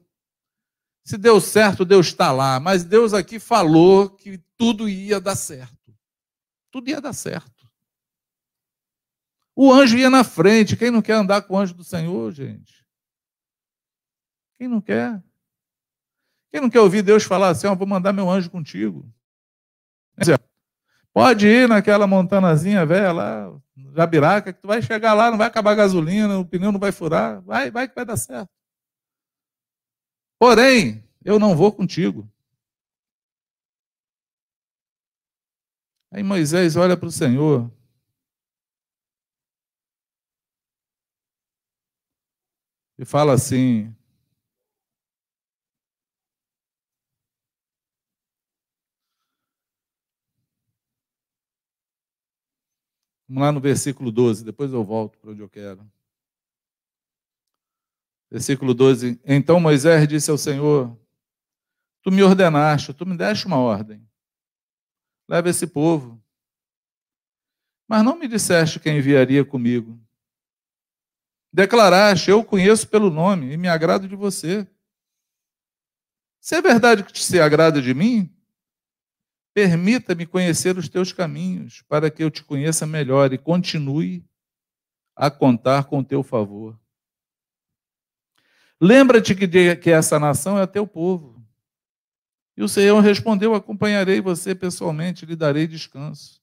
Se deu certo, Deus está lá. Mas Deus aqui falou que tudo ia dar certo. Tudo ia dar certo. O anjo ia na frente. Quem não quer andar com o anjo do Senhor, gente? Quem não quer? Quem não quer ouvir Deus falar assim, oh, vou mandar meu anjo contigo? Pode ir naquela montanazinha velha lá, Jabiraca, que tu vai chegar lá, não vai acabar a gasolina, o pneu não vai furar, vai, vai que vai dar certo. Porém, eu não vou contigo. Aí Moisés olha para o Senhor. E fala assim: Vamos lá no versículo 12, depois eu volto para onde eu quero. Versículo 12. Então Moisés disse ao Senhor: Tu me ordenaste, tu me deste uma ordem. Leva esse povo. Mas não me disseste quem enviaria comigo. Declaraste: Eu o conheço pelo nome e me agrado de você. Se é verdade que se agrada de mim, permita-me conhecer os teus caminhos, para que eu te conheça melhor e continue a contar com o teu favor. Lembra-te que, que essa nação é teu povo. E o Senhor respondeu: Acompanharei você pessoalmente, lhe darei descanso.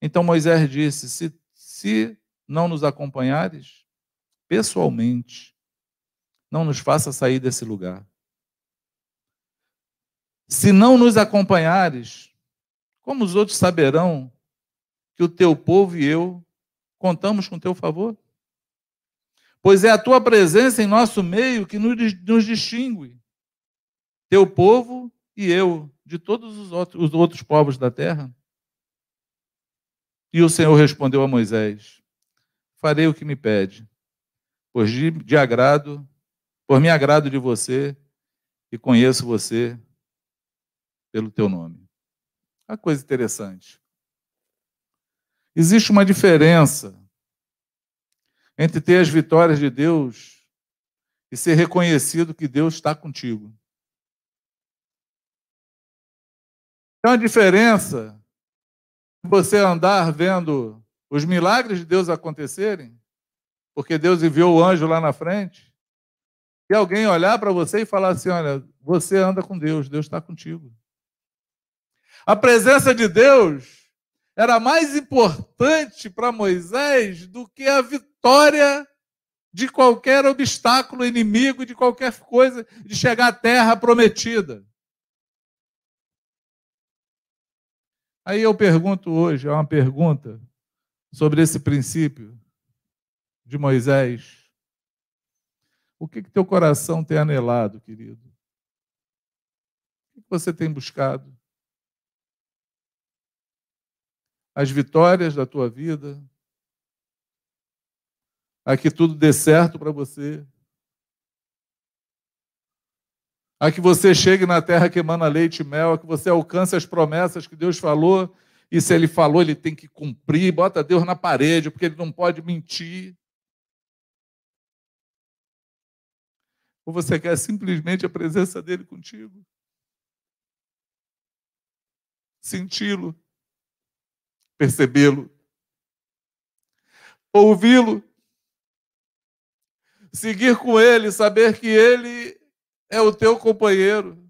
Então Moisés disse: Se, se não nos acompanhares pessoalmente, não nos faça sair desse lugar. Se não nos acompanhares, como os outros saberão que o teu povo e eu contamos com teu favor? pois é a tua presença em nosso meio que nos distingue, teu povo e eu, de todos os outros, os outros povos da terra. E o Senhor respondeu a Moisés: Farei o que me pede, pois de, de agrado, por me agrado de você e conheço você pelo teu nome. Uma coisa interessante. Existe uma diferença entre ter as vitórias de Deus e ser reconhecido que Deus está contigo. Tem uma diferença você andar vendo os milagres de Deus acontecerem, porque Deus enviou o anjo lá na frente, e alguém olhar para você e falar assim: olha, você anda com Deus, Deus está contigo. A presença de Deus era mais importante para Moisés do que a vitória de qualquer obstáculo inimigo, de qualquer coisa, de chegar à terra prometida. Aí eu pergunto hoje, é uma pergunta sobre esse princípio de Moisés. O que, que teu coração tem anelado, querido? O que você tem buscado? As vitórias da tua vida, a que tudo dê certo para você, a que você chegue na terra que emana leite e mel, a que você alcance as promessas que Deus falou, e se Ele falou, Ele tem que cumprir, bota Deus na parede, porque Ele não pode mentir. Ou você quer simplesmente a presença dEle contigo? Senti-lo, percebê-lo, ouvi-lo, seguir com Ele, saber que Ele é o teu companheiro.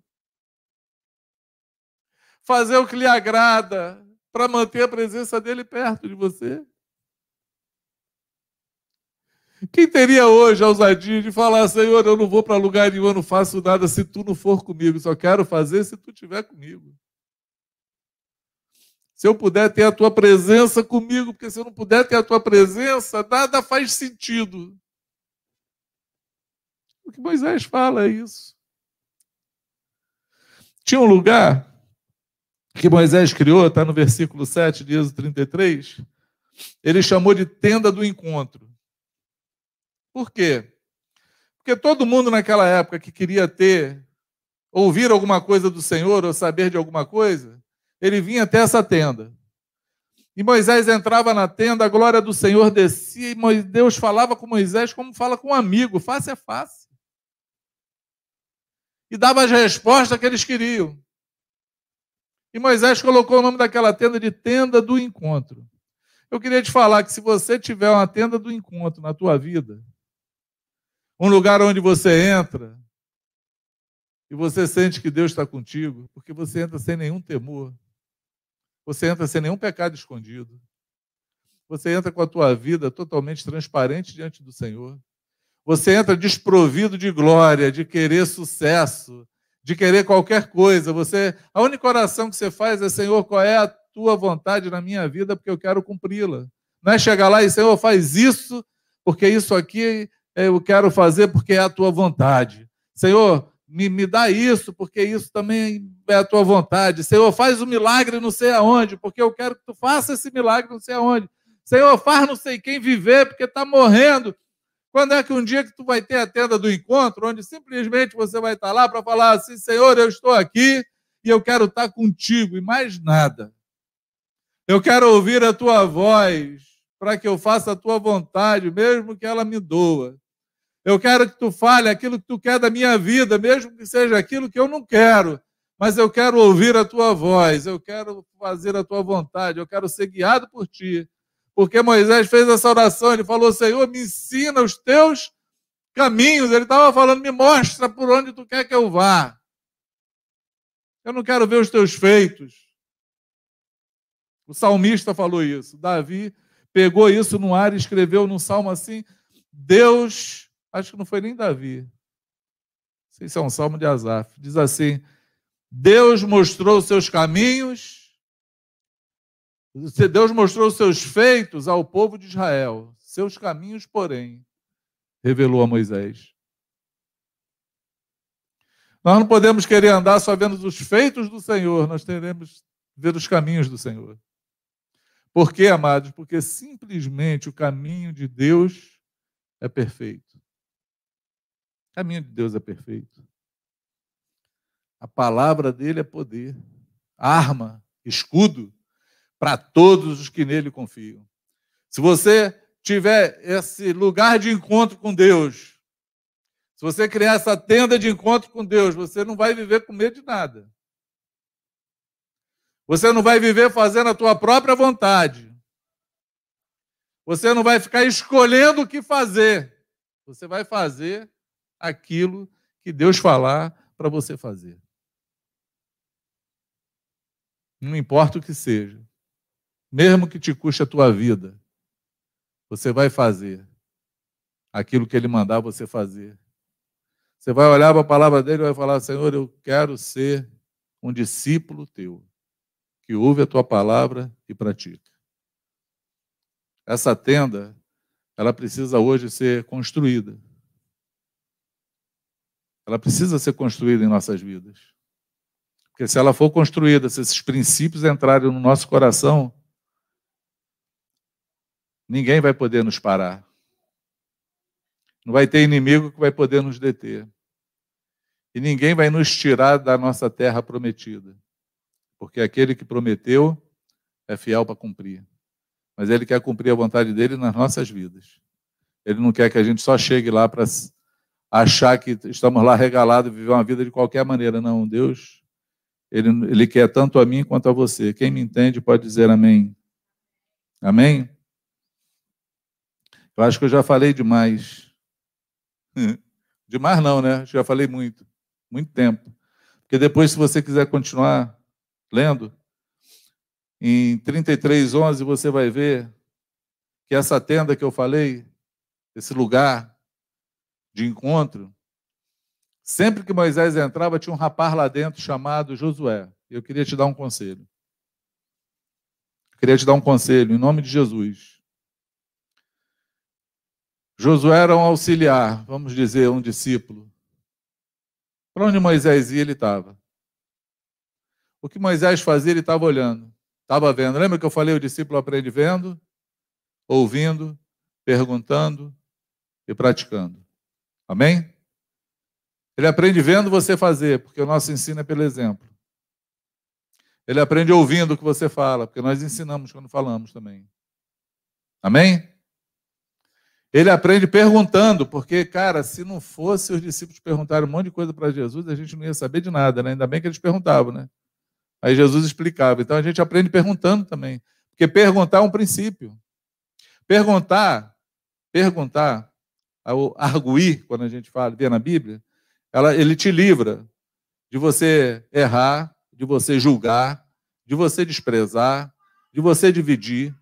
Fazer o que lhe agrada para manter a presença dele perto de você. Quem teria hoje a ousadia de falar, Senhor, eu não vou para lugar nenhum, eu não faço nada se tu não for comigo, só quero fazer se tu estiver comigo. Se eu puder ter a tua presença comigo, porque se eu não puder ter a tua presença, nada faz sentido. O que Moisés fala é isso. Tinha um lugar que Moisés criou, está no versículo 7 de Êxodo 33, ele chamou de tenda do encontro. Por quê? Porque todo mundo naquela época que queria ter, ouvir alguma coisa do Senhor ou saber de alguma coisa, ele vinha até essa tenda. E Moisés entrava na tenda, a glória do Senhor descia, e Deus falava com Moisés como fala com um amigo, face a face e dava as respostas que eles queriam. E Moisés colocou o nome daquela tenda de tenda do encontro. Eu queria te falar que se você tiver uma tenda do encontro na tua vida, um lugar onde você entra e você sente que Deus está contigo, porque você entra sem nenhum temor, você entra sem nenhum pecado escondido, você entra com a tua vida totalmente transparente diante do Senhor. Você entra desprovido de glória, de querer sucesso, de querer qualquer coisa. Você, a única oração que você faz é: Senhor, qual é a tua vontade na minha vida, porque eu quero cumpri-la. Não é chegar lá e Senhor, faz isso, porque isso aqui eu quero fazer porque é a tua vontade. Senhor, me, me dá isso, porque isso também é a tua vontade. Senhor, faz o um milagre não sei aonde, porque eu quero que tu faça esse milagre não sei aonde. Senhor, faz não sei quem viver, porque está morrendo. Quando é que um dia que tu vai ter a tenda do encontro, onde simplesmente você vai estar lá para falar assim, Senhor, eu estou aqui e eu quero estar contigo e mais nada. Eu quero ouvir a tua voz para que eu faça a tua vontade, mesmo que ela me doa. Eu quero que tu fale aquilo que tu quer da minha vida, mesmo que seja aquilo que eu não quero, mas eu quero ouvir a tua voz, eu quero fazer a tua vontade, eu quero ser guiado por ti. Porque Moisés fez essa oração, ele falou: Senhor, me ensina os teus caminhos. Ele estava falando: me mostra por onde tu quer que eu vá. Eu não quero ver os teus feitos. O salmista falou isso. Davi pegou isso no ar e escreveu num salmo assim: Deus, acho que não foi nem Davi, sei se é um salmo de Asaf, diz assim: Deus mostrou os seus caminhos Deus mostrou seus feitos ao povo de Israel, seus caminhos, porém, revelou a Moisés. Nós não podemos querer andar só vendo os feitos do Senhor, nós teremos ver os caminhos do Senhor. Por quê, amados? Porque simplesmente o caminho de Deus é perfeito. O caminho de Deus é perfeito. A palavra dele é poder, arma, escudo para todos os que nele confiam. Se você tiver esse lugar de encontro com Deus, se você criar essa tenda de encontro com Deus, você não vai viver com medo de nada. Você não vai viver fazendo a tua própria vontade. Você não vai ficar escolhendo o que fazer. Você vai fazer aquilo que Deus falar para você fazer. Não importa o que seja mesmo que te custe a tua vida, você vai fazer aquilo que ele mandar você fazer. Você vai olhar para a palavra dele e vai falar: Senhor, eu quero ser um discípulo teu, que ouve a tua palavra e pratica. Essa tenda, ela precisa hoje ser construída. Ela precisa ser construída em nossas vidas. Porque se ela for construída, se esses princípios entrarem no nosso coração, ninguém vai poder nos parar. Não vai ter inimigo que vai poder nos deter. E ninguém vai nos tirar da nossa terra prometida. Porque aquele que prometeu é fiel para cumprir. Mas ele quer cumprir a vontade dele nas nossas vidas. Ele não quer que a gente só chegue lá para achar que estamos lá regalados e viver uma vida de qualquer maneira. Não, Deus, ele, ele quer tanto a mim quanto a você. Quem me entende pode dizer amém. Amém? Eu acho que eu já falei demais. [LAUGHS] Demais não, né? Já falei muito. Muito tempo. Porque depois, se você quiser continuar lendo, em 33:11 você vai ver que essa tenda que eu falei, esse lugar de encontro, sempre que Moisés entrava, tinha um rapaz lá dentro chamado Josué. Eu queria te dar um conselho. Eu queria te dar um conselho, em nome de Jesus. Josué era um auxiliar, vamos dizer, um discípulo. Para onde Moisés ia, ele estava. O que Moisés fazia, ele estava olhando, estava vendo. Lembra que eu falei, o discípulo aprende vendo, ouvindo, perguntando e praticando. Amém? Ele aprende vendo você fazer, porque o nosso ensino é pelo exemplo. Ele aprende ouvindo o que você fala, porque nós ensinamos quando falamos também. Amém? Ele aprende perguntando, porque, cara, se não fosse os discípulos perguntarem um monte de coisa para Jesus, a gente não ia saber de nada, né? Ainda bem que eles perguntavam, né? Aí Jesus explicava. Então a gente aprende perguntando também. Porque perguntar é um princípio. Perguntar, perguntar, arguir, quando a gente fala, vê na Bíblia, ela, ele te livra de você errar, de você julgar, de você desprezar, de você dividir,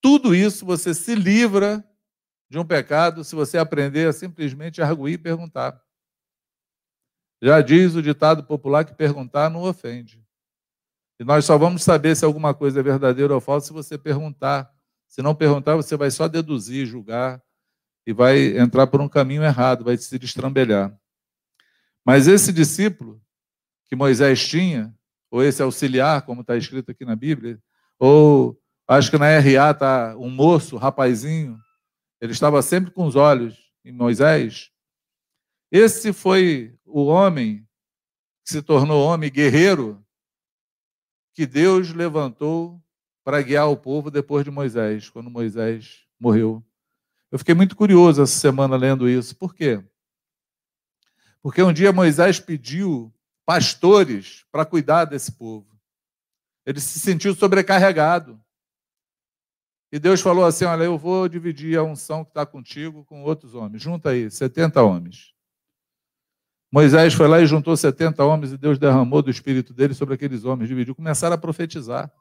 tudo isso você se livra de um pecado se você aprender a simplesmente arguir e perguntar. Já diz o ditado popular que perguntar não ofende. E nós só vamos saber se alguma coisa é verdadeira ou falsa se você perguntar. Se não perguntar, você vai só deduzir, julgar e vai entrar por um caminho errado, vai se destrambelhar. Mas esse discípulo que Moisés tinha, ou esse auxiliar, como está escrito aqui na Bíblia, ou Acho que na RA está um moço, um rapazinho, ele estava sempre com os olhos em Moisés. Esse foi o homem que se tornou homem guerreiro que Deus levantou para guiar o povo depois de Moisés, quando Moisés morreu. Eu fiquei muito curioso essa semana lendo isso. Por quê? Porque um dia Moisés pediu pastores para cuidar desse povo. Ele se sentiu sobrecarregado. E Deus falou assim: Olha, eu vou dividir a unção que está contigo com outros homens. Junta aí, 70 homens. Moisés foi lá e juntou 70 homens e Deus derramou do espírito dele sobre aqueles homens, dividiu, começaram a profetizar.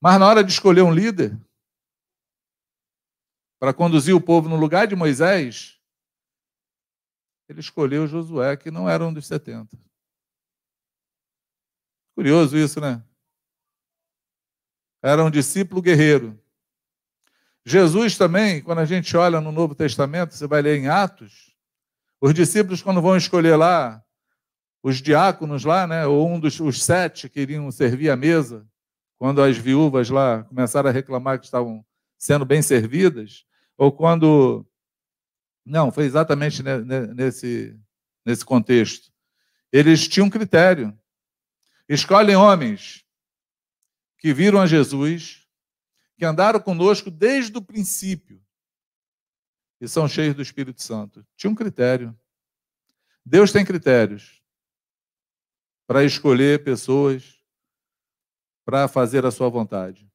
Mas na hora de escolher um líder para conduzir o povo no lugar de Moisés, ele escolheu Josué, que não era um dos 70. Curioso isso, né? era um discípulo guerreiro. Jesus também, quando a gente olha no Novo Testamento, você vai ler em Atos, os discípulos, quando vão escolher lá, os diáconos lá, né, ou um dos os sete que iriam servir à mesa, quando as viúvas lá começaram a reclamar que estavam sendo bem servidas, ou quando. Não, foi exatamente nesse, nesse contexto. Eles tinham um critério. Escolhem homens que viram a Jesus, que andaram conosco desde o princípio e são cheios do Espírito Santo. Tinha um critério. Deus tem critérios para escolher pessoas para fazer a sua vontade.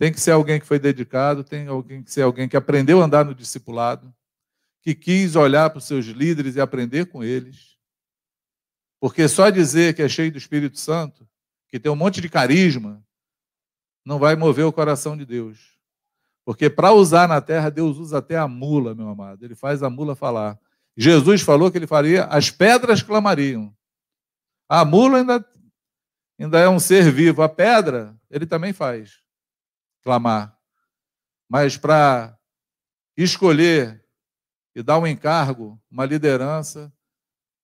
Tem que ser alguém que foi dedicado, tem alguém que ser alguém que aprendeu a andar no discipulado, que quis olhar para os seus líderes e aprender com eles. Porque só dizer que é cheio do Espírito Santo que tem um monte de carisma, não vai mover o coração de Deus. Porque para usar na terra, Deus usa até a mula, meu amado. Ele faz a mula falar. Jesus falou que ele faria, as pedras clamariam. A mula ainda, ainda é um ser vivo. A pedra, ele também faz clamar. Mas para escolher e dar um encargo, uma liderança,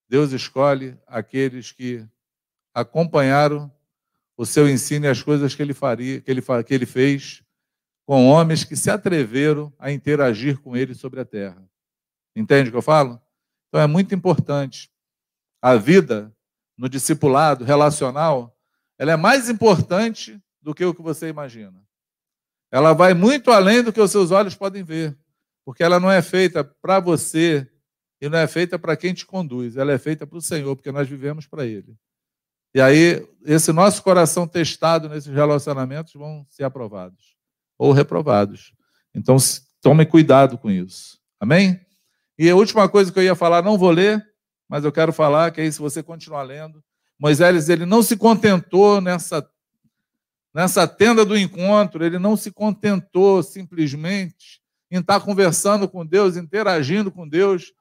Deus escolhe aqueles que acompanharam o seu ensino e as coisas que ele faria, que ele, que ele fez com homens que se atreveram a interagir com ele sobre a terra. Entende o que eu falo? Então é muito importante. A vida no discipulado relacional, ela é mais importante do que o que você imagina. Ela vai muito além do que os seus olhos podem ver, porque ela não é feita para você e não é feita para quem te conduz, ela é feita para o Senhor, porque nós vivemos para Ele. E aí, esse nosso coração testado nesses relacionamentos vão ser aprovados ou reprovados. Então, tome cuidado com isso. Amém? E a última coisa que eu ia falar, não vou ler, mas eu quero falar, que aí se você continuar lendo, Moisés ele não se contentou nessa nessa tenda do encontro, ele não se contentou simplesmente em estar conversando com Deus, interagindo com Deus.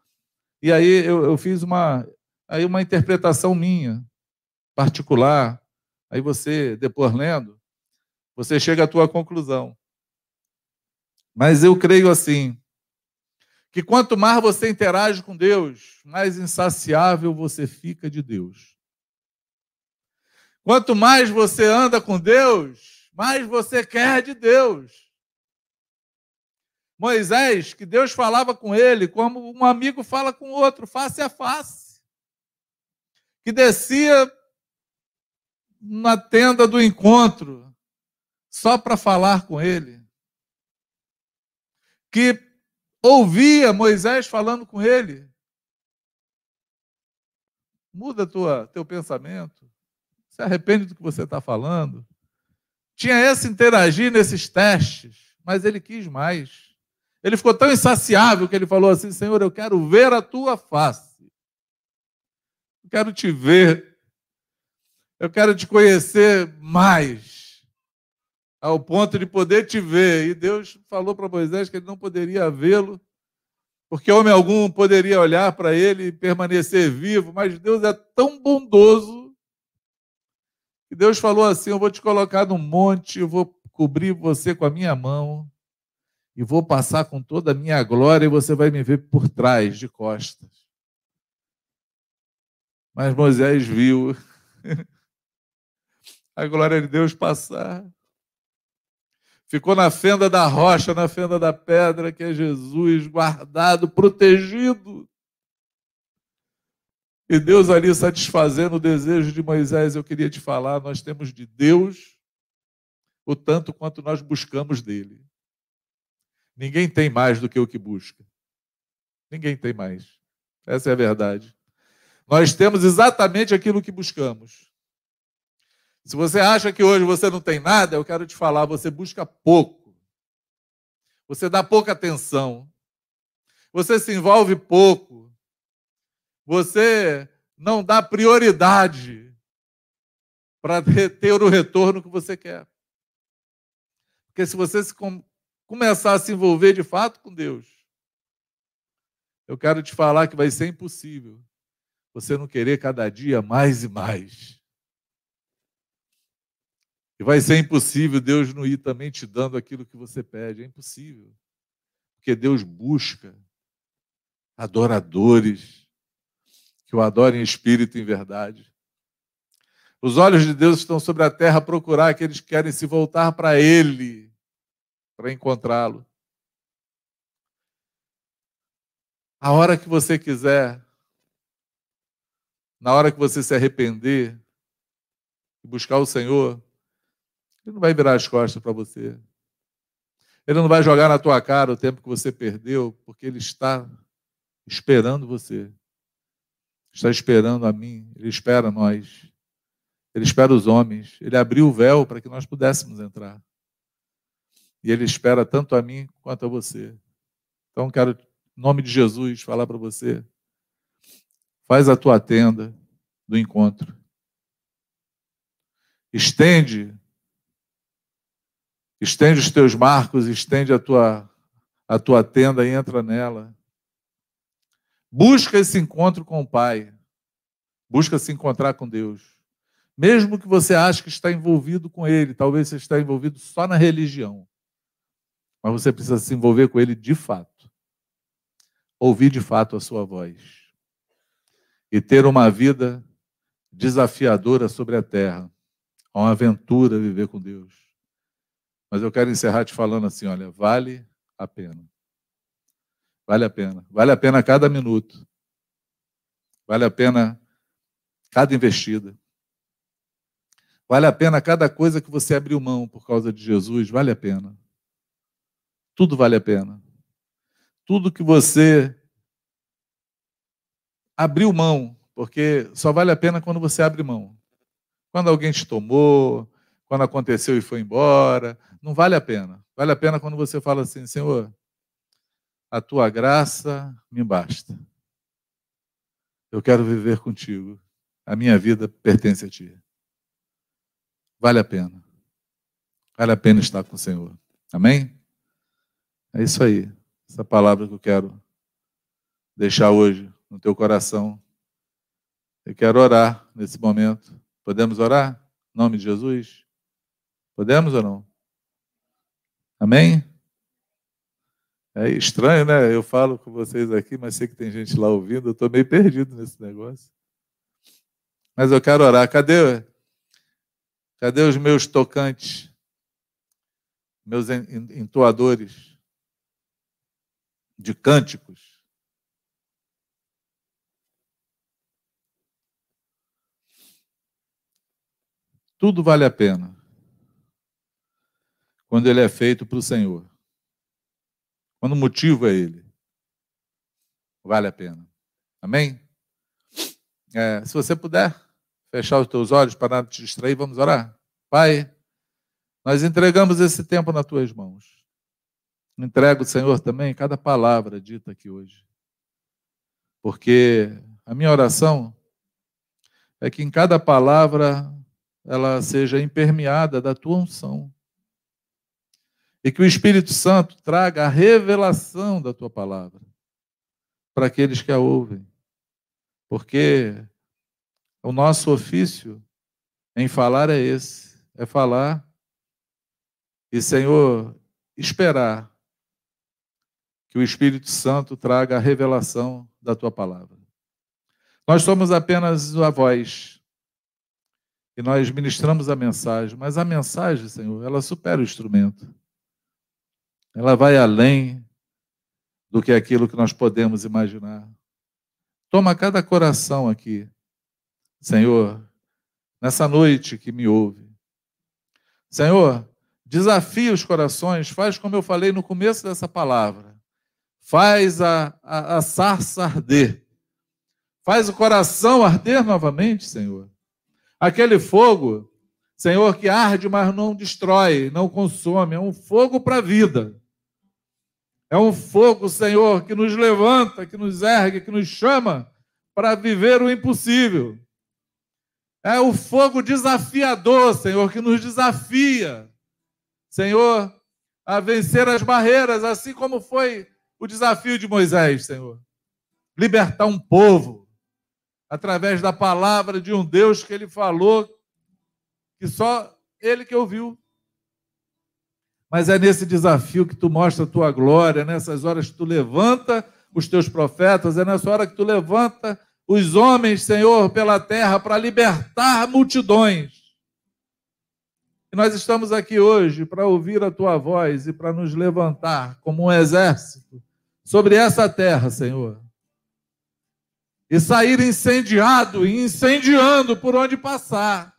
E aí eu, eu fiz uma aí uma interpretação minha particular. Aí você depois lendo, você chega à tua conclusão. Mas eu creio assim, que quanto mais você interage com Deus, mais insaciável você fica de Deus. Quanto mais você anda com Deus, mais você quer de Deus. Moisés, que Deus falava com ele como um amigo fala com outro, face a face. Que descia na tenda do encontro só para falar com ele. Que ouvia Moisés falando com ele. Muda tua, teu pensamento. Se arrepende do que você está falando. Tinha esse interagir nesses testes, mas ele quis mais. Ele ficou tão insaciável que ele falou assim: Senhor, eu quero ver a tua face. Eu quero te ver. Eu quero te conhecer mais, ao ponto de poder te ver. E Deus falou para Moisés que ele não poderia vê-lo, porque homem algum poderia olhar para ele e permanecer vivo, mas Deus é tão bondoso que Deus falou assim: Eu vou te colocar num monte, eu vou cobrir você com a minha mão e vou passar com toda a minha glória e você vai me ver por trás, de costas. Mas Moisés viu [LAUGHS] a glória de Deus passar. Ficou na fenda da rocha, na fenda da pedra, que é Jesus, guardado, protegido. E Deus ali satisfazendo o desejo de Moisés, eu queria te falar, nós temos de Deus o tanto quanto nós buscamos dele. Ninguém tem mais do que o que busca. Ninguém tem mais. Essa é a verdade. Nós temos exatamente aquilo que buscamos. Se você acha que hoje você não tem nada, eu quero te falar, você busca pouco. Você dá pouca atenção. Você se envolve pouco. Você não dá prioridade para ter o retorno que você quer. Porque se você se com, começar a se envolver de fato com Deus, eu quero te falar que vai ser impossível você não querer cada dia mais e mais. E vai ser impossível Deus não ir também te dando aquilo que você pede. É impossível. Porque Deus busca adoradores que o adorem em espírito e em verdade. Os olhos de Deus estão sobre a terra a procurar aqueles que querem se voltar para Ele, para encontrá-lo. A hora que você quiser, na hora que você se arrepender e buscar o Senhor, ele não vai virar as costas para você. Ele não vai jogar na tua cara o tempo que você perdeu, porque ele está esperando você. Está esperando a mim, ele espera nós. Ele espera os homens. Ele abriu o véu para que nós pudéssemos entrar. E ele espera tanto a mim quanto a você. Então, quero, em nome de Jesus, falar para você: faz a tua tenda do encontro. Estende Estende os teus marcos, estende a tua, a tua tenda e entra nela. Busca esse encontro com o Pai. Busca se encontrar com Deus. Mesmo que você ache que está envolvido com Ele, talvez você está envolvido só na religião. Mas você precisa se envolver com Ele de fato. Ouvir de fato a sua voz. E ter uma vida desafiadora sobre a terra. Uma aventura viver com Deus Mas eu quero encerrar te falando assim: olha, vale a pena. Vale a pena. Vale a pena cada minuto. Vale a pena cada investida. Vale a pena cada coisa que você abriu mão por causa de Jesus, vale a pena. Tudo vale a pena. Tudo que você abriu mão, porque só vale a pena quando você abre mão. Quando alguém te tomou, quando aconteceu e foi embora, não vale a pena. Vale a pena quando você fala assim, Senhor, a tua graça me basta. Eu quero viver contigo. A minha vida pertence a ti. Vale a pena. Vale a pena estar com o Senhor. Amém? É isso aí. Essa palavra que eu quero deixar hoje no teu coração. Eu quero orar nesse momento. Podemos orar? Em nome de Jesus? Podemos ou não? Amém? É estranho, né? Eu falo com vocês aqui, mas sei que tem gente lá ouvindo. Eu estou meio perdido nesse negócio. Mas eu quero orar. Cadê Cadê os meus tocantes? Meus entoadores de cânticos? Tudo vale a pena quando ele é feito para o Senhor. Quando o motivo é ele. Vale a pena. Amém? É, se você puder fechar os teus olhos para nada te distrair, vamos orar? Pai, nós entregamos esse tempo nas tuas mãos. Entrego, Senhor, também cada palavra dita aqui hoje. Porque a minha oração é que em cada palavra ela seja impermeada da tua unção. E que o Espírito Santo traga a revelação da tua palavra para aqueles que a ouvem. Porque o nosso ofício em falar é esse: é falar e, Senhor, esperar que o Espírito Santo traga a revelação da tua palavra. Nós somos apenas a voz e nós ministramos a mensagem, mas a mensagem, Senhor, ela supera o instrumento. Ela vai além do que aquilo que nós podemos imaginar. Toma cada coração aqui Senhor, nessa noite que me ouve. Senhor, desafia os corações, faz como eu falei no começo dessa palavra. Faz a, a, a sarça arder. Faz o coração arder novamente, Senhor. Aquele fogo, Senhor, que arde, mas não destrói, não consome. É um fogo para a vida. É um fogo, Senhor, que nos levanta, que nos ergue, que nos chama para viver o impossível. É o fogo desafiador, Senhor, que nos desafia, Senhor, a vencer as barreiras, assim como foi o desafio de Moisés, Senhor. Libertar um povo através da palavra de um Deus que ele falou que só ele que ouviu. Mas é nesse desafio que tu mostra a tua glória, é nessas horas que tu levanta os teus profetas, é nessa hora que tu levanta os homens, Senhor, pela terra para libertar multidões. E nós estamos aqui hoje para ouvir a tua voz e para nos levantar como um exército sobre essa terra, Senhor. E sair incendiado e incendiando por onde passar.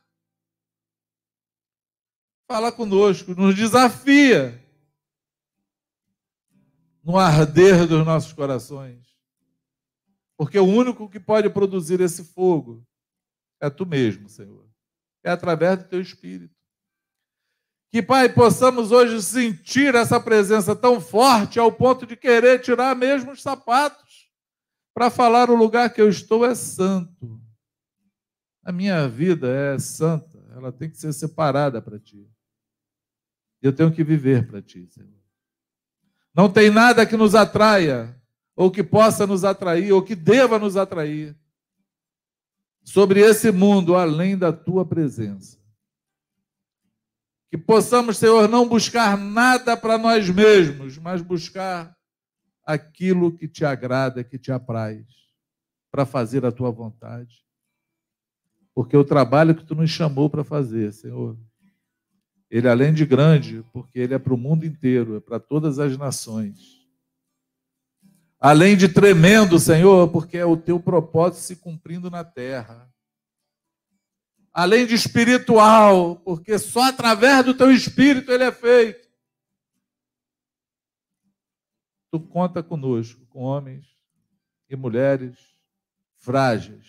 Fala conosco, nos desafia no arder dos nossos corações. Porque o único que pode produzir esse fogo é tu mesmo, Senhor. É através do teu espírito. Que, Pai, possamos hoje sentir essa presença tão forte ao ponto de querer tirar mesmo os sapatos para falar o lugar que eu estou é santo. A minha vida é santa, ela tem que ser separada para ti. Eu tenho que viver para ti, Senhor. Não tem nada que nos atraia ou que possa nos atrair, ou que deva nos atrair, sobre esse mundo além da tua presença. Que possamos, Senhor, não buscar nada para nós mesmos, mas buscar aquilo que te agrada, que te apraz, para fazer a tua vontade. Porque o trabalho que tu nos chamou para fazer, Senhor, Ele, além de grande, porque ele é para o mundo inteiro, é para todas as nações. Além de tremendo, Senhor, porque é o teu propósito se cumprindo na terra. Além de espiritual, porque só através do teu espírito ele é feito. Tu conta conosco, com homens e mulheres frágeis,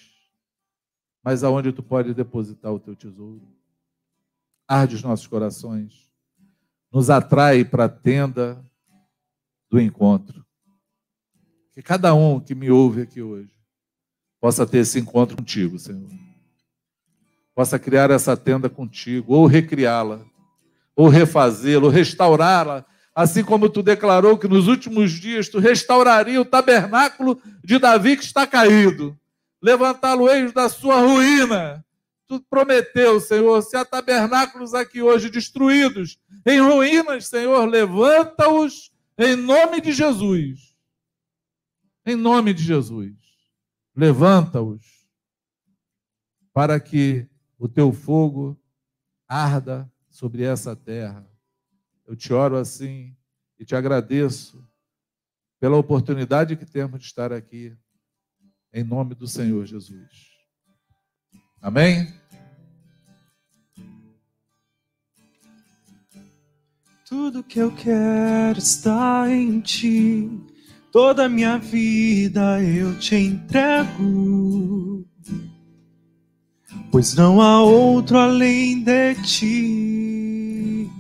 mas aonde tu pode depositar o teu tesouro arde os nossos corações, nos atrai para a tenda do encontro. Que cada um que me ouve aqui hoje possa ter esse encontro contigo, Senhor. Possa criar essa tenda contigo, ou recriá-la, ou refazê-la, ou restaurá-la, assim como tu declarou que nos últimos dias tu restauraria o tabernáculo de Davi que está caído, levantá-lo-eis da sua ruína tu prometeu, Senhor, se há tabernáculos aqui hoje destruídos, em ruínas, Senhor, levanta-os em nome de Jesus. Em nome de Jesus. Levanta-os para que o teu fogo arda sobre essa terra. Eu te oro assim e te agradeço pela oportunidade que temos de estar aqui, em nome do Senhor Jesus. Amém? Tudo que eu quero está em ti. Toda a minha vida eu te entrego. Pois não há outro além de ti.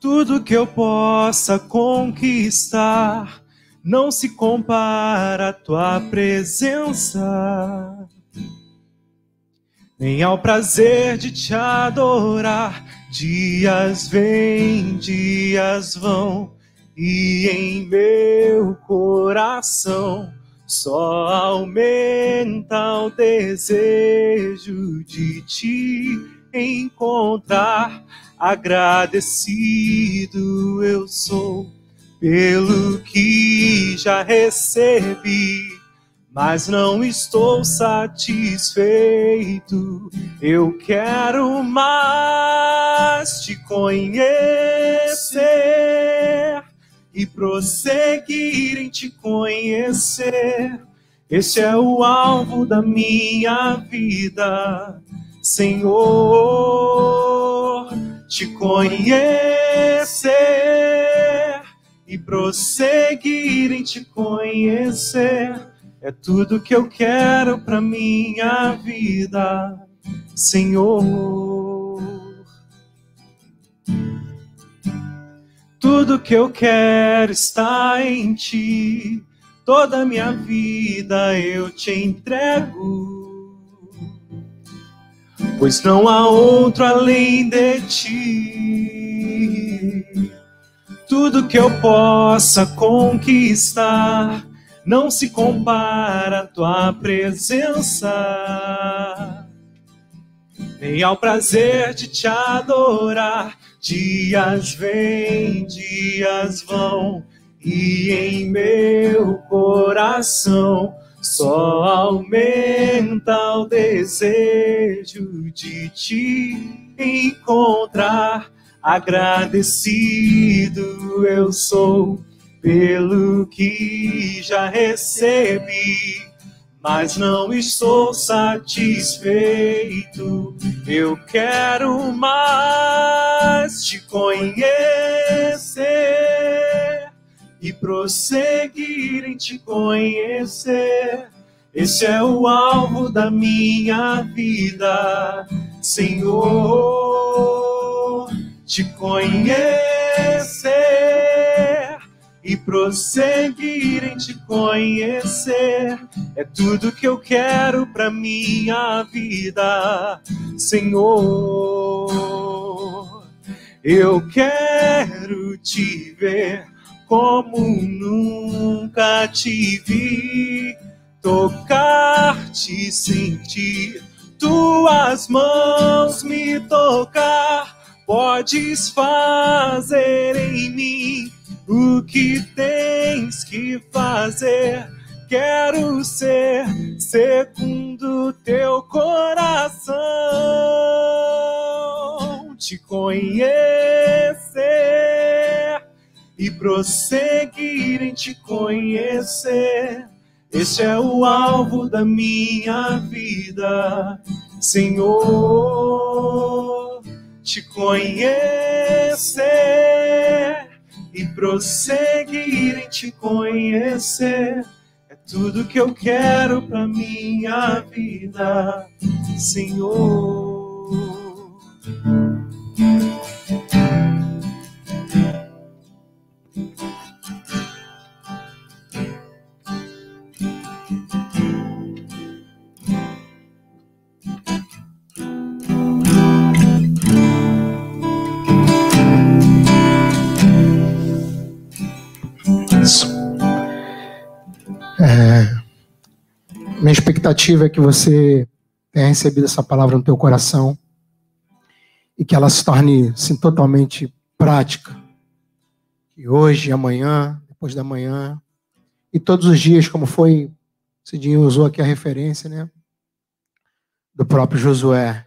Tudo que eu possa conquistar não se compara à tua presença nem ao prazer de te adorar. Dias vêm, dias vão, e em meu coração só aumenta o desejo de te encontrar. Agradecido eu sou pelo que já recebi mas não estou satisfeito. Eu quero mais te conhecer e prosseguir em te conhecer. Esse é o alvo da minha vida, Senhor. Te conhecer e prosseguir em te conhecer é tudo que eu quero para minha vida, Senhor. Tudo que eu quero está em ti. Toda a minha vida eu te entrego. Pois não há outro além de ti. Tudo que eu possa conquistar não se compara a tua presença, nem ao prazer de te adorar. Dias vêm, dias vão, e em meu coração só aumenta o desejo de te encontrar. Agradecido eu sou pelo que já recebi, mas não estou satisfeito. Eu quero mais te conhecer e prosseguir em te conhecer. Esse é o alvo da minha vida, Senhor, te conhecer e prosseguir em te conhecer. É tudo que eu quero para minha vida, Senhor. Eu quero te ver como nunca te vi, tocar-te, sentir tuas mãos me tocar. Podes fazer em mim o que tens que fazer. Quero ser segundo teu coração. te conhecer e prosseguir em te conhecer. Este é o alvo da minha vida, Senhor. Te conhecer e prosseguir em te conhecer é tudo que eu quero para minha vida, Senhor. Minha expectativa é que você tenha recebido essa palavra no teu coração e que ela se torne assim, totalmente prática. E hoje, amanhã, depois da manhã e todos os dias, como foi, Cidinho usou aqui a referência, né? Do próprio Josué.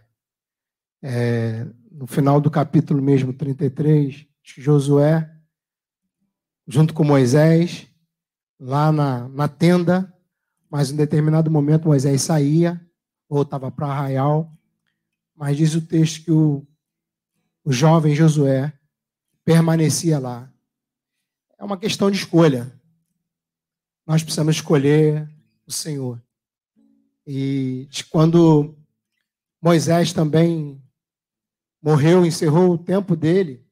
É, no final do capítulo mesmo, 33, Josué, junto com Moisés, lá na, na tenda, mas em determinado momento Moisés saía, voltava para Arraial, mas diz o texto que o, o jovem Josué permanecia lá. É uma questão de escolha. Nós precisamos escolher o Senhor. E quando Moisés também morreu, encerrou o tempo dele,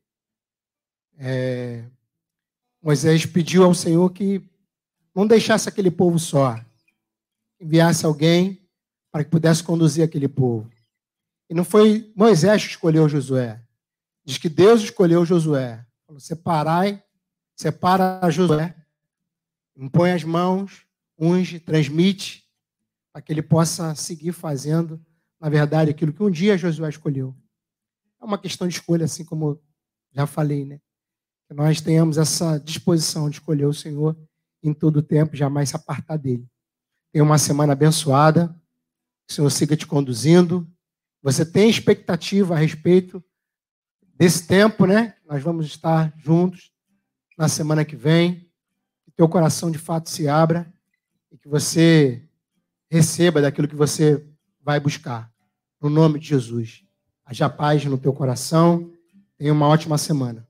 é, Moisés pediu ao Senhor que não deixasse aquele povo só, enviasse alguém para que pudesse conduzir aquele povo. E não foi Moisés que escolheu Josué. Diz que Deus escolheu Josué. Falou, separai, separa Josué, impõe as mãos, unge, transmite, para que ele possa seguir fazendo, na verdade, aquilo que um dia Josué escolheu. É uma questão de escolha, assim como já falei, né? Que nós tenhamos essa disposição de escolher o Senhor em todo o tempo, jamais se apartar dele. Tenha uma semana abençoada. O Senhor siga te conduzindo. Você tem expectativa a respeito desse tempo, né? Nós vamos estar juntos na semana que vem. Que teu coração de fato se abra e que você receba daquilo que você vai buscar. No nome de Jesus. Haja paz no teu coração. Tenha uma ótima semana.